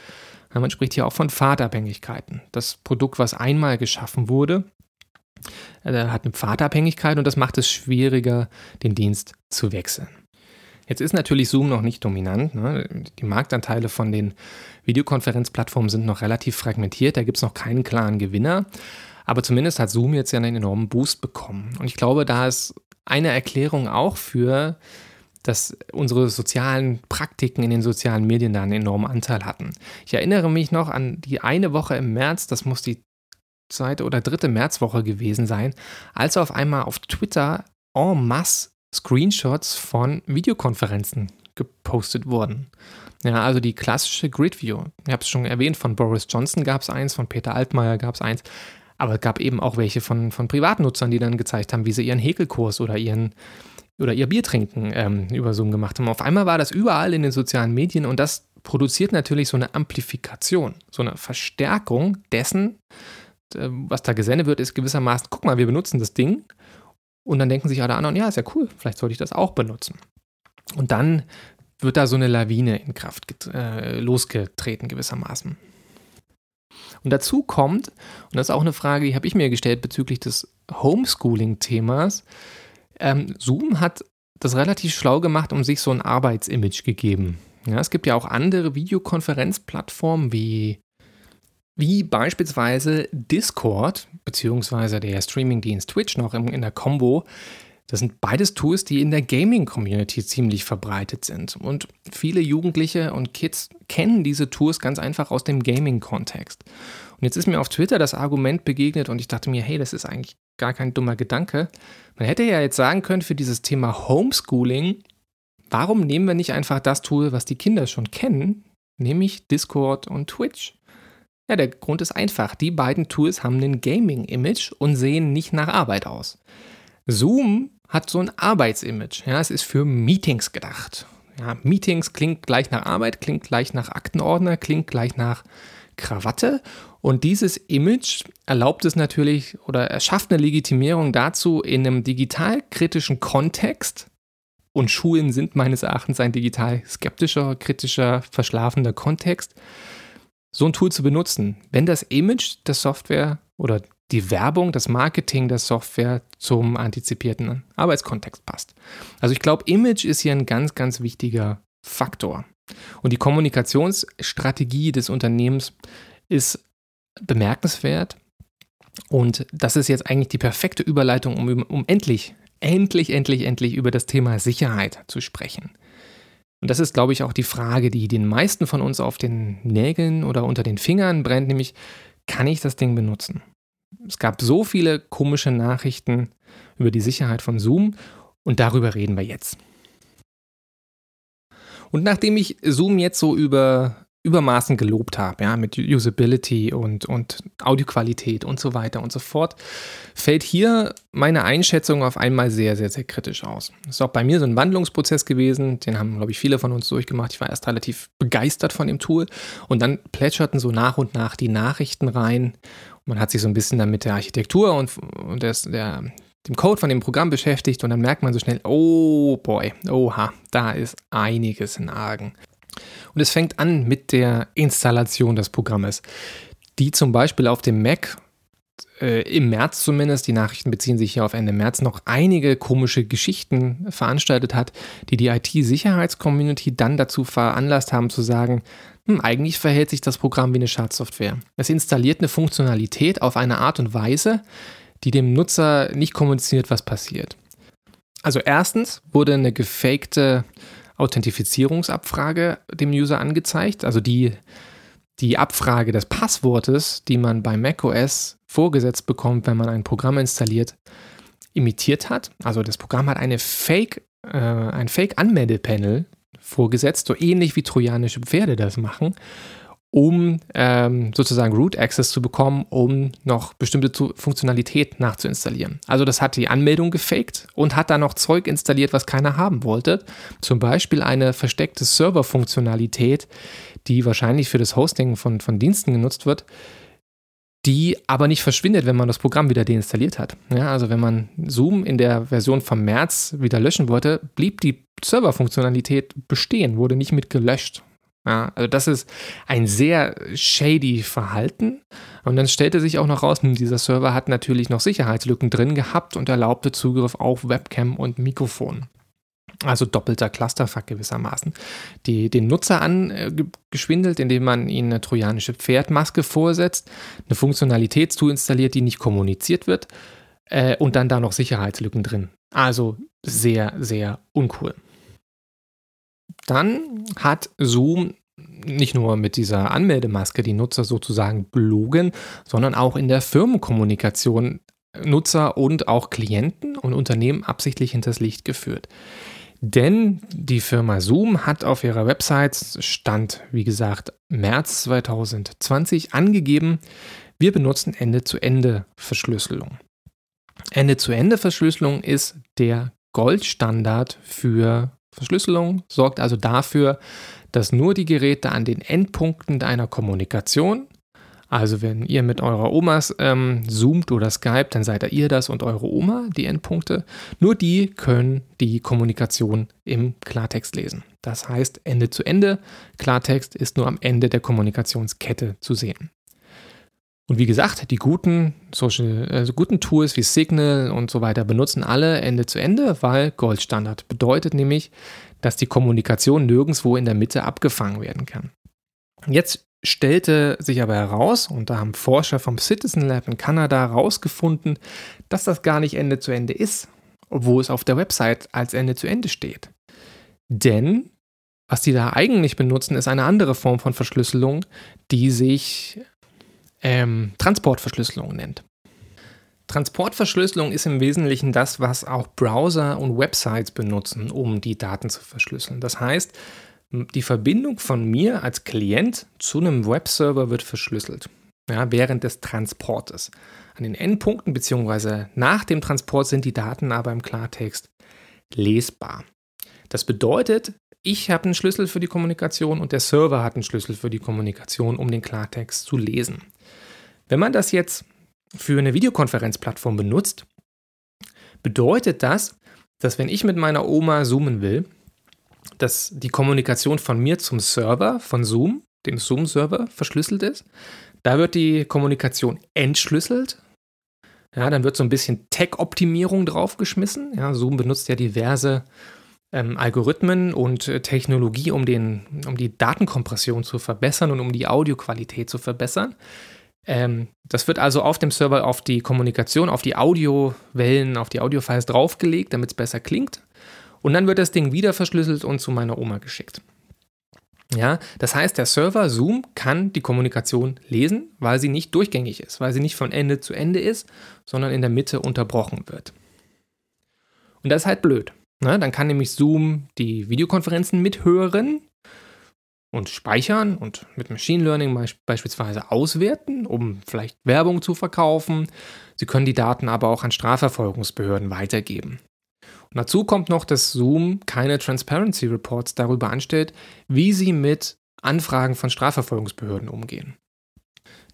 [SPEAKER 6] Man spricht hier auch von Pfadabhängigkeiten. Das Produkt, was einmal geschaffen wurde, äh, hat eine Pfadabhängigkeit und das macht es schwieriger, den Dienst zu wechseln. Jetzt ist natürlich Zoom noch nicht dominant. Ne? Die Marktanteile von den Videokonferenzplattformen sind noch relativ fragmentiert. Da gibt es noch keinen klaren Gewinner. Aber zumindest hat Zoom jetzt ja einen enormen Boost bekommen. Und ich glaube, da ist eine Erklärung auch für, dass unsere sozialen Praktiken in den sozialen Medien da einen enormen Anteil hatten. Ich erinnere mich noch an die eine Woche im März, das muss die zweite oder dritte Märzwoche gewesen sein, als auf einmal auf Twitter en masse Screenshots von Videokonferenzen gepostet wurden. Ja, also die klassische Grid View. Ich habe es schon erwähnt, von Boris Johnson gab es eins, von Peter Altmaier gab es eins. Aber es gab eben auch welche von, von Privatnutzern, die dann gezeigt haben, wie sie ihren Häkelkurs oder ihren oder ihr Biertrinken ähm, über Zoom gemacht haben. Auf einmal war das überall in den sozialen Medien und das produziert natürlich so eine Amplifikation, so eine Verstärkung dessen, äh, was da gesendet wird, ist gewissermaßen, guck mal, wir benutzen das Ding und dann denken sich alle anderen, ja, ist ja cool, vielleicht sollte ich das auch benutzen. Und dann wird da so eine Lawine in Kraft äh, losgetreten gewissermaßen. Und dazu kommt, und das ist auch eine Frage, die habe ich mir gestellt bezüglich des Homeschooling-Themas, ähm, Zoom hat das relativ schlau gemacht, um sich so ein Arbeitsimage gegeben. Ja, es gibt ja auch andere Videokonferenzplattformen wie, wie beispielsweise Discord, beziehungsweise der Streamingdienst Twitch noch in, in der Combo, das sind beides Tools, die in der Gaming-Community ziemlich verbreitet sind. Und viele Jugendliche und Kids kennen diese Tools ganz einfach aus dem Gaming-Kontext. Und jetzt ist mir auf Twitter das Argument begegnet und ich dachte mir, hey, das ist eigentlich gar kein dummer Gedanke. Man hätte ja jetzt sagen können, für dieses Thema Homeschooling, warum nehmen wir nicht einfach das Tool, was die Kinder schon kennen, nämlich Discord und Twitch? Ja, der Grund ist einfach. Die beiden Tools haben ein Gaming-Image und sehen nicht nach Arbeit aus. Zoom hat so ein Arbeitsimage. Ja, es ist für Meetings gedacht. Ja, Meetings klingt gleich nach Arbeit, klingt gleich nach Aktenordner, klingt gleich nach Krawatte. Und dieses Image erlaubt es natürlich oder erschafft eine Legitimierung dazu, in einem digitalkritischen Kontext, und Schulen sind meines Erachtens ein digital skeptischer, kritischer, verschlafener Kontext, so ein Tool zu benutzen. Wenn das Image der Software oder die Werbung, das Marketing der Software zum antizipierten Arbeitskontext passt. Also ich glaube, Image ist hier ein ganz, ganz wichtiger Faktor. Und die Kommunikationsstrategie des Unternehmens ist bemerkenswert. Und das ist jetzt eigentlich die perfekte Überleitung, um, um endlich, endlich, endlich, endlich über das Thema Sicherheit zu sprechen. Und das ist, glaube ich, auch die Frage, die den meisten von uns auf den Nägeln oder unter den Fingern brennt, nämlich, kann ich das Ding benutzen? Es gab so viele komische Nachrichten über die Sicherheit von Zoom und darüber reden wir jetzt. Und nachdem ich Zoom jetzt so über übermaßen gelobt habe, ja, mit Usability und, und Audioqualität und so weiter und so fort, fällt hier meine Einschätzung auf einmal sehr, sehr, sehr kritisch aus. Das ist auch bei mir so ein Wandlungsprozess gewesen, den haben, glaube ich, viele von uns durchgemacht. Ich war erst relativ begeistert von dem Tool und dann plätscherten so nach und nach die Nachrichten rein. Man hat sich so ein bisschen dann mit der Architektur und, und des, der, dem Code von dem Programm beschäftigt und dann merkt man so schnell, oh boy, oha, da ist einiges in Argen. Und es fängt an mit der Installation des Programmes, die zum Beispiel auf dem Mac äh, im März zumindest, die Nachrichten beziehen sich hier auf Ende März, noch einige komische Geschichten veranstaltet hat, die die IT-Sicherheitscommunity dann dazu veranlasst haben zu sagen, hm, eigentlich verhält sich das Programm wie eine Schadsoftware. Es installiert eine Funktionalität auf eine Art und Weise, die dem Nutzer nicht kommuniziert, was passiert. Also erstens wurde eine gefakte Authentifizierungsabfrage dem User angezeigt, also die, die Abfrage des Passwortes, die man bei macOS vorgesetzt bekommt, wenn man ein Programm installiert, imitiert hat. Also das Programm hat eine Fake, äh, ein Fake-Anmeldepanel vorgesetzt, so ähnlich wie trojanische Pferde das machen um ähm, sozusagen Root Access zu bekommen, um noch bestimmte Funktionalität nachzuinstallieren. Also das hat die Anmeldung gefaked und hat dann noch Zeug installiert, was keiner haben wollte. Zum Beispiel eine versteckte Server-Funktionalität, die wahrscheinlich für das Hosting von, von Diensten genutzt wird, die aber nicht verschwindet, wenn man das Programm wieder deinstalliert hat. Ja, also wenn man Zoom in der Version vom März wieder löschen wollte, blieb die Server-Funktionalität bestehen, wurde nicht mit gelöscht. Ja, also das ist ein sehr shady Verhalten. Und dann stellte sich auch noch raus, hm, dieser Server hat natürlich noch Sicherheitslücken drin gehabt und erlaubte Zugriff auf Webcam und Mikrofon. Also doppelter Clusterfuck gewissermaßen. Die, den Nutzer angeschwindelt, indem man ihnen eine trojanische Pferdmaske vorsetzt, eine Funktionalität zu installiert, die nicht kommuniziert wird äh, und dann da noch Sicherheitslücken drin. Also sehr, sehr uncool. Dann hat Zoom nicht nur mit dieser Anmeldemaske die Nutzer sozusagen belogen, sondern auch in der Firmenkommunikation Nutzer und auch Klienten und Unternehmen absichtlich hinters Licht geführt. Denn die Firma Zoom hat auf ihrer Website, Stand wie gesagt März 2020, angegeben, wir benutzen Ende-zu-Ende-Verschlüsselung. Ende-zu-Ende-Verschlüsselung ist der Goldstandard für Verschlüsselung sorgt also dafür, dass nur die Geräte an den Endpunkten deiner Kommunikation, also wenn ihr mit eurer Omas ähm, zoomt oder Skype, dann seid ihr das und eure Oma, die Endpunkte, nur die können die Kommunikation im Klartext lesen. Das heißt, Ende zu Ende, Klartext ist nur am Ende der Kommunikationskette zu sehen. Und wie gesagt, die guten Social, also guten Tools wie Signal und so weiter benutzen alle Ende zu Ende, weil Goldstandard bedeutet nämlich, dass die Kommunikation nirgendwo in der Mitte abgefangen werden kann. Jetzt stellte sich aber heraus, und da haben Forscher vom Citizen Lab in Kanada herausgefunden, dass das gar nicht Ende zu Ende ist, obwohl es auf der Website als Ende zu Ende steht. Denn was die da eigentlich benutzen, ist eine andere Form von Verschlüsselung, die sich ähm, Transportverschlüsselung nennt. Transportverschlüsselung ist im Wesentlichen das, was auch Browser und Websites benutzen, um die Daten zu verschlüsseln. Das heißt, die Verbindung von mir als Klient zu einem Webserver wird verschlüsselt ja, während des Transportes. An den Endpunkten bzw. nach dem Transport sind die Daten aber im Klartext lesbar. Das bedeutet, ich habe einen Schlüssel für die Kommunikation und der Server hat einen Schlüssel für die Kommunikation, um den Klartext zu lesen. Wenn man das jetzt für eine Videokonferenzplattform benutzt, bedeutet das, dass wenn ich mit meiner Oma zoomen will, dass die Kommunikation von mir zum Server von Zoom, dem Zoom-Server, verschlüsselt ist. Da wird die Kommunikation entschlüsselt. Ja, dann wird so ein bisschen Tech-Optimierung draufgeschmissen. Ja, Zoom benutzt ja diverse ähm, Algorithmen und äh, Technologie, um, den, um die Datenkompression zu verbessern und um die Audioqualität zu verbessern. Ähm, das wird also auf dem Server auf die Kommunikation, auf die Audiowellen, auf die Audiofiles draufgelegt, damit es besser klingt. Und dann wird das Ding wieder verschlüsselt und zu meiner Oma geschickt. Ja, das heißt, der Server Zoom kann die Kommunikation lesen, weil sie nicht durchgängig ist, weil sie nicht von Ende zu Ende ist, sondern in der Mitte unterbrochen wird. Und das ist halt blöd. Ne? Dann kann nämlich Zoom die Videokonferenzen mithören und speichern und mit Machine Learning beispielsweise auswerten, um vielleicht Werbung zu verkaufen. Sie können die Daten aber auch an Strafverfolgungsbehörden weitergeben. Und dazu kommt noch, dass Zoom keine Transparency Reports darüber anstellt, wie sie mit Anfragen von Strafverfolgungsbehörden umgehen.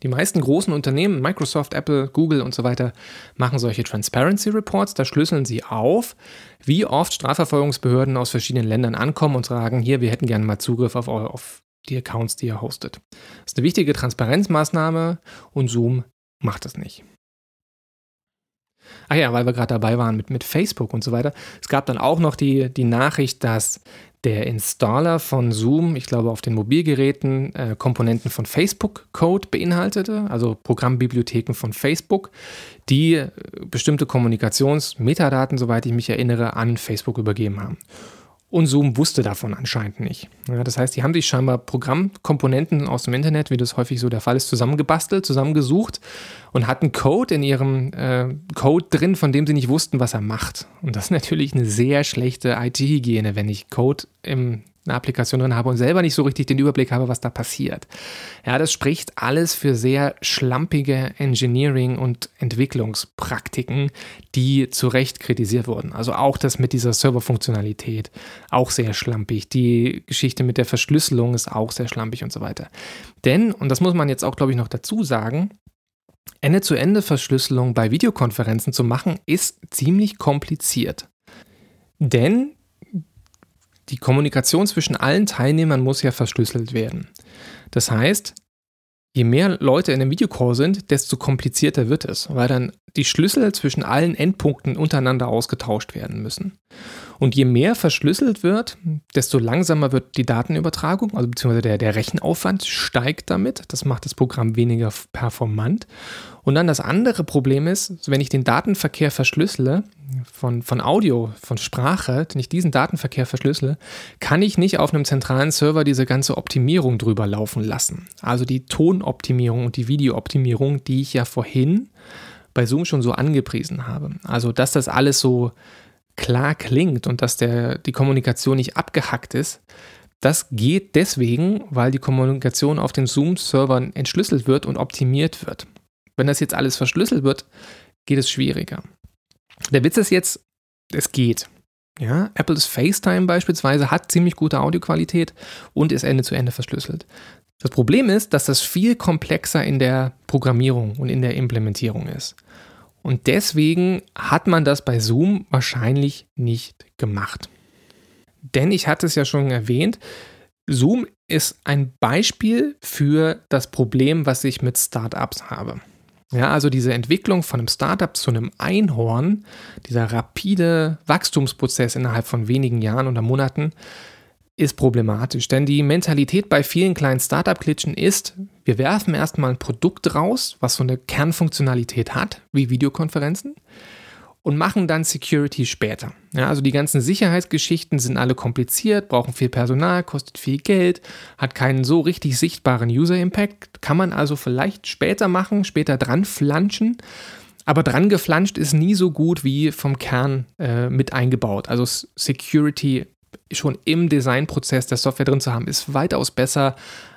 [SPEAKER 6] Die meisten großen Unternehmen, Microsoft, Apple, Google und so weiter, machen solche Transparency Reports. Da schlüsseln sie auf, wie oft Strafverfolgungsbehörden aus verschiedenen Ländern ankommen und sagen, hier, wir hätten gerne mal Zugriff auf, auf die Accounts, die ihr hostet. Das ist eine wichtige Transparenzmaßnahme und Zoom macht das nicht. Ach ja, weil wir gerade dabei waren mit, mit Facebook und so weiter. Es gab dann auch noch die, die Nachricht, dass der Installer von Zoom, ich glaube auf den Mobilgeräten, äh, Komponenten von Facebook-Code beinhaltete, also Programmbibliotheken von Facebook, die äh, bestimmte Kommunikationsmetadaten, soweit ich mich erinnere, an Facebook übergeben haben. Und Zoom wusste davon anscheinend nicht. Ja, das heißt, die haben sich scheinbar Programmkomponenten aus dem Internet, wie das häufig so der Fall ist, zusammengebastelt, zusammengesucht und hatten Code in ihrem äh, Code drin, von dem sie nicht wussten, was er macht. Und das ist natürlich eine sehr schlechte IT-Hygiene, wenn ich Code im eine Applikation drin habe und selber nicht so richtig den Überblick habe, was da passiert. Ja, das spricht alles für sehr schlampige Engineering- und Entwicklungspraktiken, die zu Recht kritisiert wurden. Also auch das mit dieser Serverfunktionalität, auch sehr schlampig. Die Geschichte mit der Verschlüsselung ist auch sehr schlampig und so weiter. Denn, und das muss man jetzt auch, glaube ich, noch dazu sagen, Ende-zu-Ende-Verschlüsselung bei Videokonferenzen zu machen, ist ziemlich kompliziert. Denn die Kommunikation zwischen allen Teilnehmern muss ja verschlüsselt werden. Das heißt, je mehr Leute in einem Videocall sind, desto komplizierter wird es, weil dann die Schlüssel zwischen allen Endpunkten untereinander ausgetauscht werden müssen. Und je mehr verschlüsselt wird, desto langsamer wird die Datenübertragung, also beziehungsweise der, der Rechenaufwand steigt damit. Das macht das Programm weniger performant. Und dann das andere Problem ist, wenn ich den Datenverkehr verschlüssele, von, von Audio, von Sprache, wenn ich diesen Datenverkehr verschlüssele, kann ich nicht auf einem zentralen Server diese ganze Optimierung drüber laufen lassen. Also die Tonoptimierung und die Videooptimierung, die ich ja vorhin bei Zoom schon so angepriesen habe. Also, dass das alles so klar klingt und dass der, die Kommunikation nicht abgehackt ist, das geht deswegen, weil die Kommunikation auf den Zoom-Servern entschlüsselt wird und optimiert wird. Wenn das jetzt alles verschlüsselt wird, geht es schwieriger. Der Witz ist jetzt, es geht. Ja, Apples FaceTime beispielsweise hat ziemlich gute Audioqualität und ist Ende zu Ende verschlüsselt. Das Problem ist, dass das viel komplexer in der Programmierung und in der Implementierung ist. Und deswegen hat man das bei Zoom wahrscheinlich nicht gemacht. Denn ich hatte es ja schon erwähnt, Zoom ist ein Beispiel für das Problem, was ich mit Startups habe. Ja, also diese Entwicklung von einem Startup zu einem Einhorn, dieser rapide Wachstumsprozess innerhalb von wenigen Jahren oder Monaten, ist problematisch, denn die Mentalität bei vielen kleinen Startup-Klitschen ist, wir werfen erstmal ein Produkt raus, was so eine Kernfunktionalität hat, wie Videokonferenzen, und machen dann Security später. Ja, also die ganzen Sicherheitsgeschichten sind alle kompliziert, brauchen viel Personal, kostet viel Geld, hat keinen so richtig sichtbaren User-Impact, kann man also vielleicht später machen, später dran flanschen. Aber dran geflanscht ist nie so gut wie vom Kern äh, mit eingebaut. Also Security schon im Designprozess der Software drin zu haben, ist weitaus besser,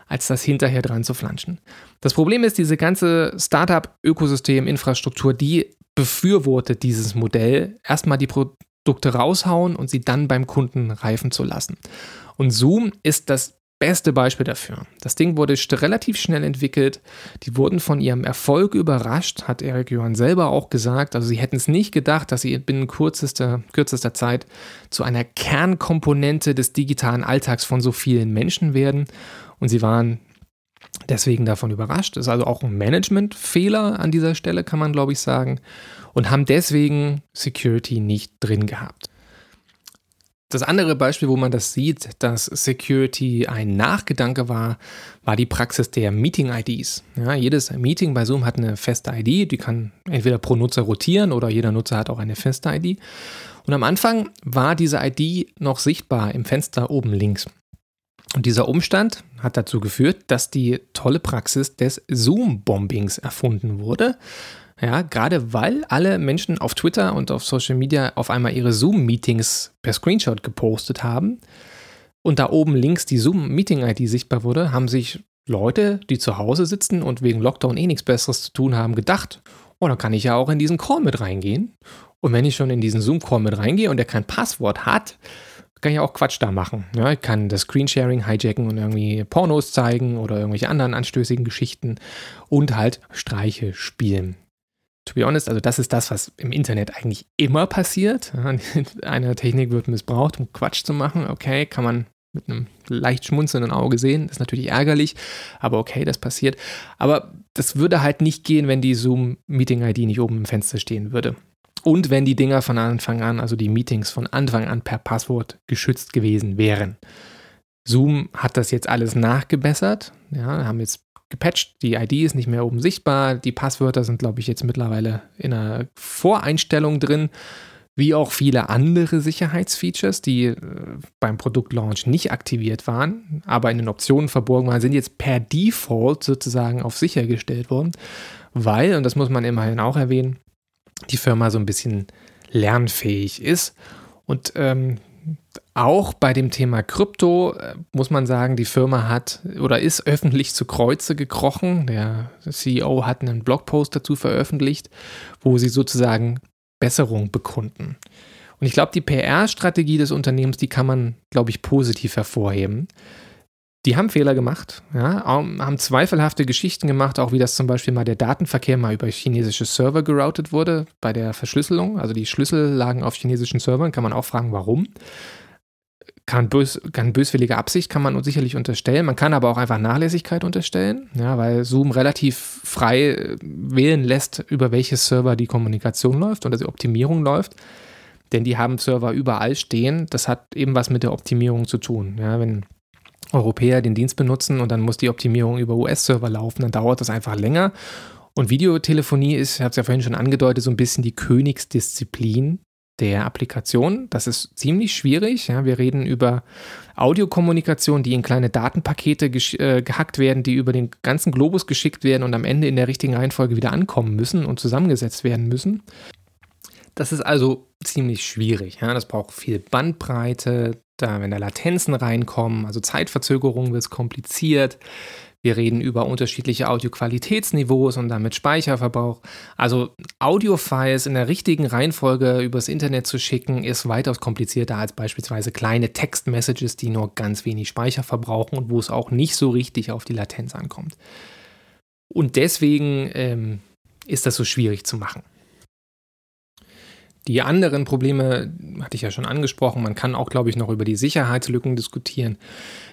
[SPEAKER 6] als das hinterher dran zu flanschen. Das Problem ist, diese ganze Startup-Ökosystem, Infrastruktur, die befürwortet dieses Modell, erstmal die Produkte raushauen und sie dann beim Kunden reifen zu lassen. Und Zoom ist das beste Beispiel dafür. Das Ding wurde relativ schnell entwickelt. Die wurden von ihrem Erfolg überrascht, hat Eric Johann selber auch gesagt. Also sie hätten es nicht gedacht, dass sie binnen kürzester, kürzester Zeit zu einer Kernkomponente des digitalen Alltags von so vielen Menschen werden. Und sie waren deswegen davon überrascht. Ist also auch ein Managementfehler an dieser Stelle, kann man glaube ich sagen. Und haben deswegen Security nicht drin gehabt. Das andere Beispiel, wo man das sieht, dass Security ein Nachgedanke war, war die Praxis der Meeting-IDs. Ja, jedes Meeting bei Zoom hat eine feste ID, die kann entweder pro Nutzer rotieren oder jeder Nutzer hat auch eine feste ID. Und am Anfang war diese ID noch sichtbar im Fenster oben links. Und dieser Umstand hat dazu geführt, dass die tolle Praxis des Zoom-Bombings erfunden wurde. Ja, gerade weil alle Menschen auf Twitter und auf Social Media auf einmal ihre Zoom-Meetings per Screenshot gepostet haben und da oben links die Zoom-Meeting-ID sichtbar wurde, haben sich Leute, die zu Hause sitzen und wegen Lockdown eh nichts Besseres zu tun haben, gedacht, oh, dann kann ich ja auch in diesen Call mit reingehen. Und wenn ich schon in diesen Zoom-Call mit reingehe und der kein Passwort hat, kann ich auch Quatsch da machen. Ja, ich kann das Screensharing hijacken und irgendwie Pornos zeigen oder irgendwelche anderen anstößigen Geschichten und halt Streiche spielen. To be honest, also das ist das, was im Internet eigentlich immer passiert. Eine Technik wird missbraucht, um Quatsch zu machen. Okay, kann man mit einem leicht schmunzelnden Auge sehen. Das ist natürlich ärgerlich, aber okay, das passiert. Aber das würde halt nicht gehen, wenn die Zoom-Meeting-ID nicht oben im Fenster stehen würde. Und wenn die Dinger von Anfang an, also die Meetings von Anfang an per Passwort geschützt gewesen wären. Zoom hat das jetzt alles nachgebessert. Ja, haben jetzt gepatcht. Die ID ist nicht mehr oben sichtbar. Die Passwörter sind, glaube ich, jetzt mittlerweile in einer Voreinstellung drin. Wie auch viele andere Sicherheitsfeatures, die äh, beim Produktlaunch nicht aktiviert waren, aber in den Optionen verborgen waren, sind jetzt per Default sozusagen auf sicher gestellt worden. Weil, und das muss man immerhin auch erwähnen, die Firma so ein bisschen lernfähig ist. Und ähm, auch bei dem Thema Krypto äh, muss man sagen, die Firma hat oder ist öffentlich zu Kreuze gekrochen. Der CEO hat einen Blogpost dazu veröffentlicht, wo sie sozusagen Besserung bekunden. Und ich glaube, die PR-Strategie des Unternehmens, die kann man, glaube ich, positiv hervorheben die haben Fehler gemacht, ja, haben zweifelhafte Geschichten gemacht, auch wie das zum Beispiel mal der Datenverkehr mal über chinesische Server geroutet wurde bei der Verschlüsselung. Also die Schlüssel lagen auf chinesischen Servern, kann man auch fragen, warum. Kann, bös, kann böswillige Absicht kann man sicherlich unterstellen. Man kann aber auch einfach Nachlässigkeit unterstellen, ja, weil Zoom relativ frei äh, wählen lässt, über welche Server die Kommunikation läuft oder die Optimierung läuft. Denn die haben Server überall stehen. Das hat eben was mit der Optimierung zu tun. Ja, wenn Europäer den Dienst benutzen und dann muss die Optimierung über US-Server laufen, dann dauert das einfach länger. Und Videotelefonie ist, ich habe es ja vorhin schon angedeutet, so ein bisschen die Königsdisziplin der Applikation. Das ist ziemlich schwierig. Ja, wir reden über Audiokommunikation, die in kleine Datenpakete äh, gehackt werden, die über den ganzen Globus geschickt werden und am Ende in der richtigen Reihenfolge wieder ankommen müssen und zusammengesetzt werden müssen. Das ist also ziemlich schwierig. Ja, das braucht viel Bandbreite, da, wenn da Latenzen reinkommen, also Zeitverzögerungen, wird es kompliziert. Wir reden über unterschiedliche Audioqualitätsniveaus und damit Speicherverbrauch. Also Audiofiles in der richtigen Reihenfolge übers Internet zu schicken, ist weitaus komplizierter als beispielsweise kleine Textmessages, die nur ganz wenig Speicher verbrauchen und wo es auch nicht so richtig auf die Latenz ankommt. Und deswegen ähm, ist das so schwierig zu machen. Die anderen Probleme hatte ich ja schon angesprochen. Man kann auch, glaube ich, noch über die Sicherheitslücken diskutieren.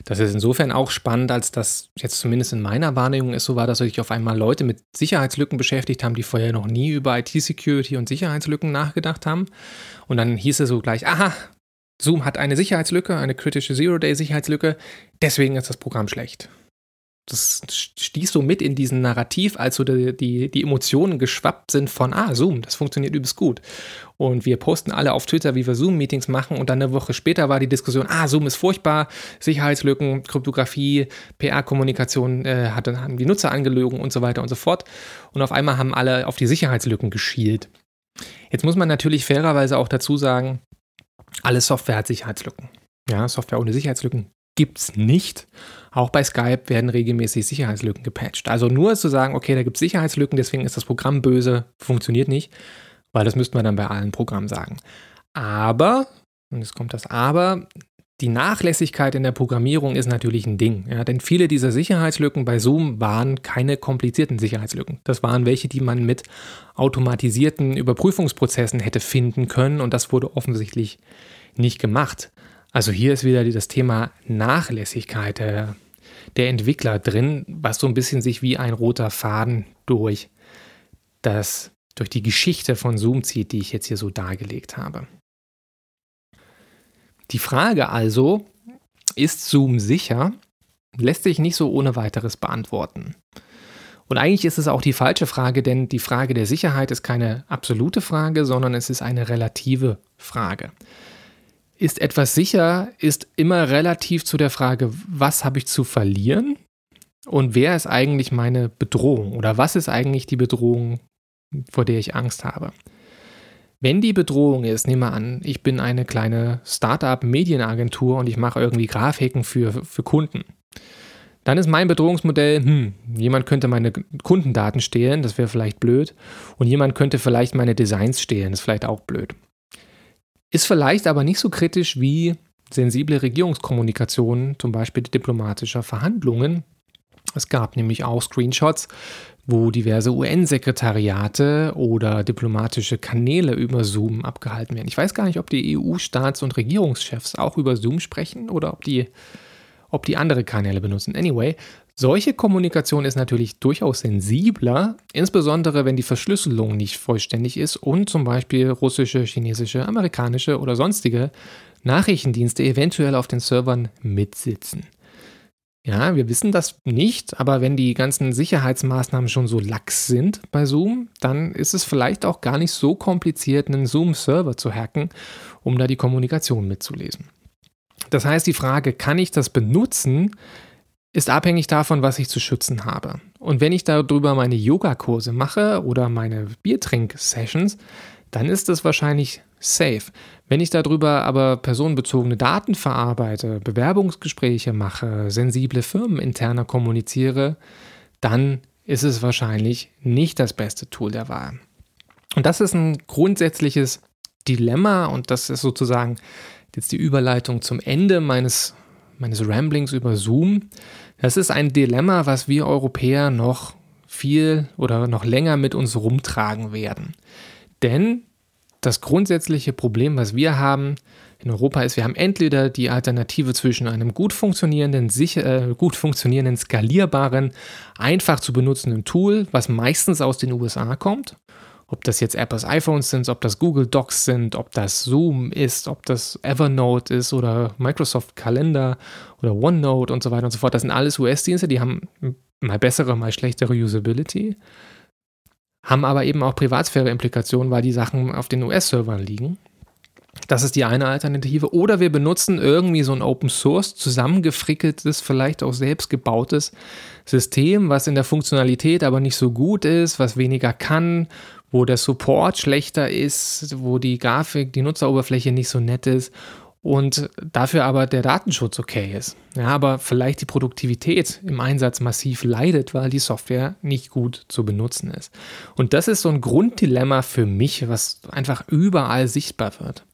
[SPEAKER 6] Das ist insofern auch spannend, als das jetzt zumindest in meiner Wahrnehmung ist so war, dass sich auf einmal Leute mit Sicherheitslücken beschäftigt haben, die vorher noch nie über IT-Security und Sicherheitslücken nachgedacht haben. Und dann hieß es so gleich, aha, Zoom hat eine Sicherheitslücke, eine kritische Zero-Day-Sicherheitslücke, deswegen ist das Programm schlecht das stieß so mit in diesen Narrativ, als so die, die, die, Emotionen geschwappt sind von, ah, Zoom, das funktioniert übelst gut. Und wir posten alle auf Twitter, wie wir Zoom-Meetings machen. Und dann eine Woche später war die Diskussion, ah, Zoom ist furchtbar, Sicherheitslücken, Kryptographie, PR-Kommunikation äh, hat, haben die Nutzer angelogen und so weiter und so fort. Und auf einmal haben alle auf die Sicherheitslücken geschielt. Jetzt muss man natürlich fairerweise auch dazu sagen, alle Software hat Sicherheitslücken. Ja, Software ohne Sicherheitslücken gibt es nicht. Auch bei Skype werden regelmäßig Sicherheitslücken gepatcht. Also nur zu sagen, okay, da gibt es Sicherheitslücken, deswegen ist das Programm böse, funktioniert nicht, weil das müsste man dann bei allen Programmen sagen. Aber, und jetzt kommt das Aber, die Nachlässigkeit in der Programmierung ist natürlich ein Ding. Ja, denn viele dieser Sicherheitslücken bei Zoom waren keine komplizierten Sicherheitslücken. Das waren welche, die man mit automatisierten Überprüfungsprozessen hätte finden können und das wurde offensichtlich nicht gemacht. Also hier ist wieder das Thema Nachlässigkeit der, der Entwickler drin, was so ein bisschen sich wie ein roter Faden durch das durch die Geschichte von Zoom zieht, die ich jetzt hier so dargelegt habe. Die Frage also, ist Zoom sicher? Lässt sich nicht so ohne weiteres beantworten. Und eigentlich ist es auch die falsche Frage, denn die Frage der Sicherheit ist keine absolute Frage, sondern es ist eine relative Frage. Ist etwas sicher, ist immer relativ zu der Frage, was habe ich zu verlieren und wer ist eigentlich meine Bedrohung oder was ist eigentlich die Bedrohung, vor der ich Angst habe. Wenn die Bedrohung ist, nehmen wir an, ich bin eine kleine Startup-Medienagentur und ich mache irgendwie Grafiken für, für Kunden. Dann ist mein Bedrohungsmodell, hm, jemand könnte meine Kundendaten stehlen, das wäre vielleicht blöd. Und jemand könnte vielleicht meine Designs stehlen, das ist vielleicht auch blöd. Ist vielleicht aber nicht so kritisch wie sensible Regierungskommunikation, zum Beispiel diplomatischer Verhandlungen. Es gab nämlich auch Screenshots wo diverse UN-Sekretariate oder diplomatische Kanäle über Zoom abgehalten werden. Ich weiß gar nicht, ob die EU-Staats- und Regierungschefs auch über Zoom sprechen oder ob die, ob die andere Kanäle benutzen. Anyway, solche Kommunikation ist natürlich durchaus sensibler, insbesondere wenn die Verschlüsselung nicht vollständig ist und zum Beispiel russische, chinesische, amerikanische oder sonstige Nachrichtendienste eventuell auf den Servern mitsitzen. Ja, wir wissen das nicht, aber wenn die ganzen Sicherheitsmaßnahmen schon so lax sind bei Zoom, dann ist es vielleicht auch gar nicht so kompliziert, einen Zoom-Server zu hacken, um da die Kommunikation mitzulesen. Das heißt, die Frage, kann ich das benutzen, ist abhängig davon, was ich zu schützen habe. Und wenn ich darüber meine Yogakurse mache oder meine Biertrink-Sessions, dann ist das wahrscheinlich safe. Wenn ich darüber aber personenbezogene Daten verarbeite, Bewerbungsgespräche mache, sensible Firmen interner kommuniziere, dann ist es wahrscheinlich nicht das beste Tool der Wahl. Und das ist ein grundsätzliches Dilemma und das ist sozusagen jetzt die Überleitung zum Ende meines, meines Ramblings über Zoom. Das ist ein Dilemma, was wir Europäer noch viel oder noch länger mit uns rumtragen werden. Denn das grundsätzliche Problem, was wir haben in Europa, ist, wir haben entweder die Alternative zwischen einem gut funktionierenden, sicher, äh, gut funktionierenden, skalierbaren, einfach zu benutzenden Tool, was meistens aus den USA kommt, ob das jetzt Apples iPhones sind, ob das Google Docs sind, ob das Zoom ist, ob das Evernote ist oder Microsoft Kalender oder OneNote und so weiter und so fort. Das sind alles US-Dienste, die haben mal bessere, mal schlechtere Usability haben aber eben auch Privatsphäre-Implikationen, weil die Sachen auf den US-Servern liegen. Das ist die eine Alternative. Oder wir benutzen irgendwie so ein Open Source zusammengefrickeltes, vielleicht auch selbst gebautes System, was in der Funktionalität aber nicht so gut ist, was weniger kann, wo der Support schlechter ist, wo die Grafik, die Nutzeroberfläche nicht so nett ist und dafür aber der Datenschutz okay ist. Ja, aber vielleicht die Produktivität im Einsatz massiv leidet, weil die Software nicht gut zu benutzen ist. Und das ist so ein Grunddilemma für mich, was einfach überall sichtbar wird.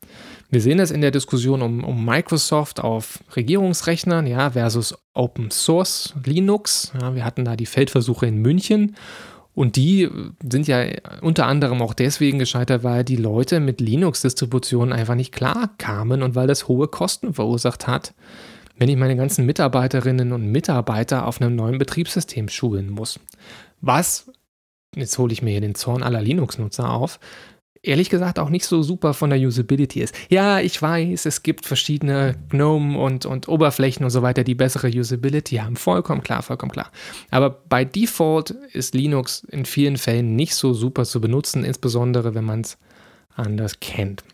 [SPEAKER 6] Wir sehen es in der Diskussion um, um Microsoft auf Regierungsrechnern ja, versus Open Source Linux. Ja, wir hatten da die Feldversuche in München und die sind ja unter anderem auch deswegen gescheitert, weil die Leute mit Linux-Distributionen einfach nicht klar kamen und weil das hohe Kosten verursacht hat, wenn ich meine ganzen Mitarbeiterinnen und Mitarbeiter auf einem neuen Betriebssystem schulen muss. Was, jetzt hole ich mir hier den Zorn aller Linux-Nutzer auf, ehrlich gesagt auch nicht so super von der Usability ist. Ja, ich weiß, es gibt verschiedene GNOME und, und Oberflächen und so weiter, die bessere Usability haben. Vollkommen klar, vollkommen klar. Aber bei Default ist Linux in vielen Fällen nicht so super zu benutzen, insbesondere wenn man es anders kennt.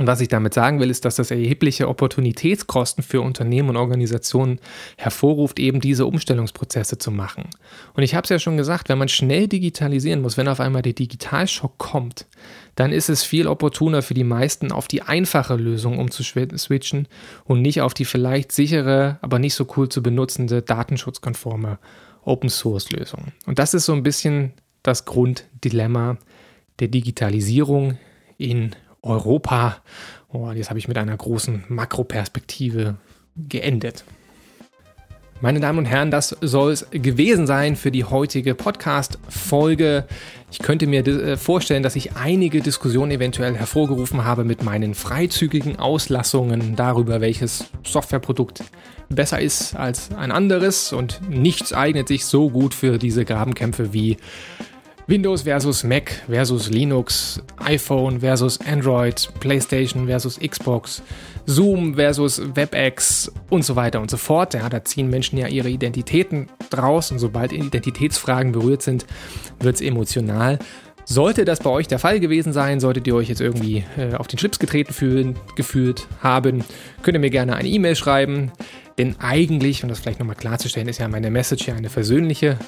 [SPEAKER 6] Und was ich damit sagen will, ist, dass das erhebliche Opportunitätskosten für Unternehmen und Organisationen hervorruft, eben diese Umstellungsprozesse zu machen. Und ich habe es ja schon gesagt, wenn man schnell digitalisieren muss, wenn auf einmal der Digitalschock kommt, dann ist es viel opportuner für die meisten, auf die einfache Lösung umzuswitchen und nicht auf die vielleicht sichere, aber nicht so cool zu benutzende, datenschutzkonforme Open-Source-Lösung. Und das ist so ein bisschen das Grunddilemma der Digitalisierung in Europa. Oh, jetzt habe ich mit einer großen Makroperspektive geendet. Meine Damen und Herren, das soll es gewesen sein für die heutige Podcast-Folge. Ich könnte mir äh, vorstellen, dass ich einige Diskussionen eventuell hervorgerufen habe mit meinen freizügigen Auslassungen darüber, welches Softwareprodukt besser ist als ein anderes und nichts eignet sich so gut für diese Grabenkämpfe wie Windows versus Mac versus Linux, iPhone versus Android, PlayStation versus Xbox, Zoom versus WebEx und so weiter und so fort. Ja, da ziehen Menschen ja ihre Identitäten draus und sobald Identitätsfragen berührt sind, wird es emotional. Sollte das bei euch der Fall gewesen sein, solltet ihr euch jetzt irgendwie äh, auf den Schlips getreten fühlen, gefühlt haben, könnt ihr mir gerne eine E-Mail schreiben. Denn eigentlich, um das vielleicht nochmal klarzustellen, ist ja meine Message ja eine versöhnliche.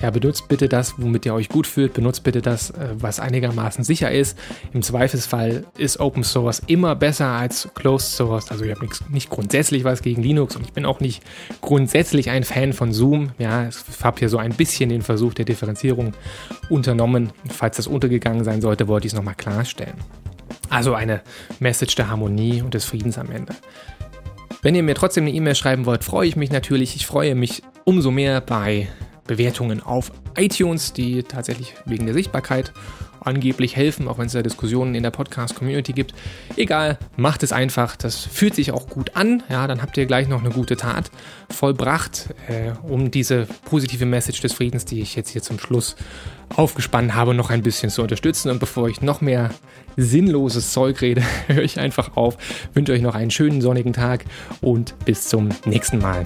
[SPEAKER 6] Ja, benutzt bitte das, womit ihr euch gut fühlt. Benutzt bitte das, äh, was einigermaßen sicher ist. Im Zweifelsfall ist Open Source immer besser als Closed Source. Also ich habe nicht grundsätzlich was gegen Linux und ich bin auch nicht grundsätzlich ein Fan von Zoom. Ja, ich habe hier so ein bisschen den Versuch der Differenzierung unternommen. Falls das untergegangen sein sollte, wollte ich es nochmal klarstellen. Also eine Message der Harmonie und des Friedens am Ende. Wenn ihr mir trotzdem eine E-Mail schreiben wollt, freue ich mich natürlich. Ich freue mich umso mehr bei Bewertungen auf iTunes, die tatsächlich wegen der Sichtbarkeit angeblich helfen, auch wenn es da Diskussionen in der Podcast-Community gibt. Egal, macht es einfach. Das fühlt sich auch gut an. Ja, dann habt ihr gleich noch eine gute Tat vollbracht, äh, um diese positive Message des Friedens, die ich jetzt hier zum Schluss aufgespannt habe, noch ein bisschen zu unterstützen. Und bevor ich noch mehr sinnloses Zeug rede, höre ich einfach auf. Wünsche euch noch einen schönen sonnigen Tag und bis zum nächsten Mal.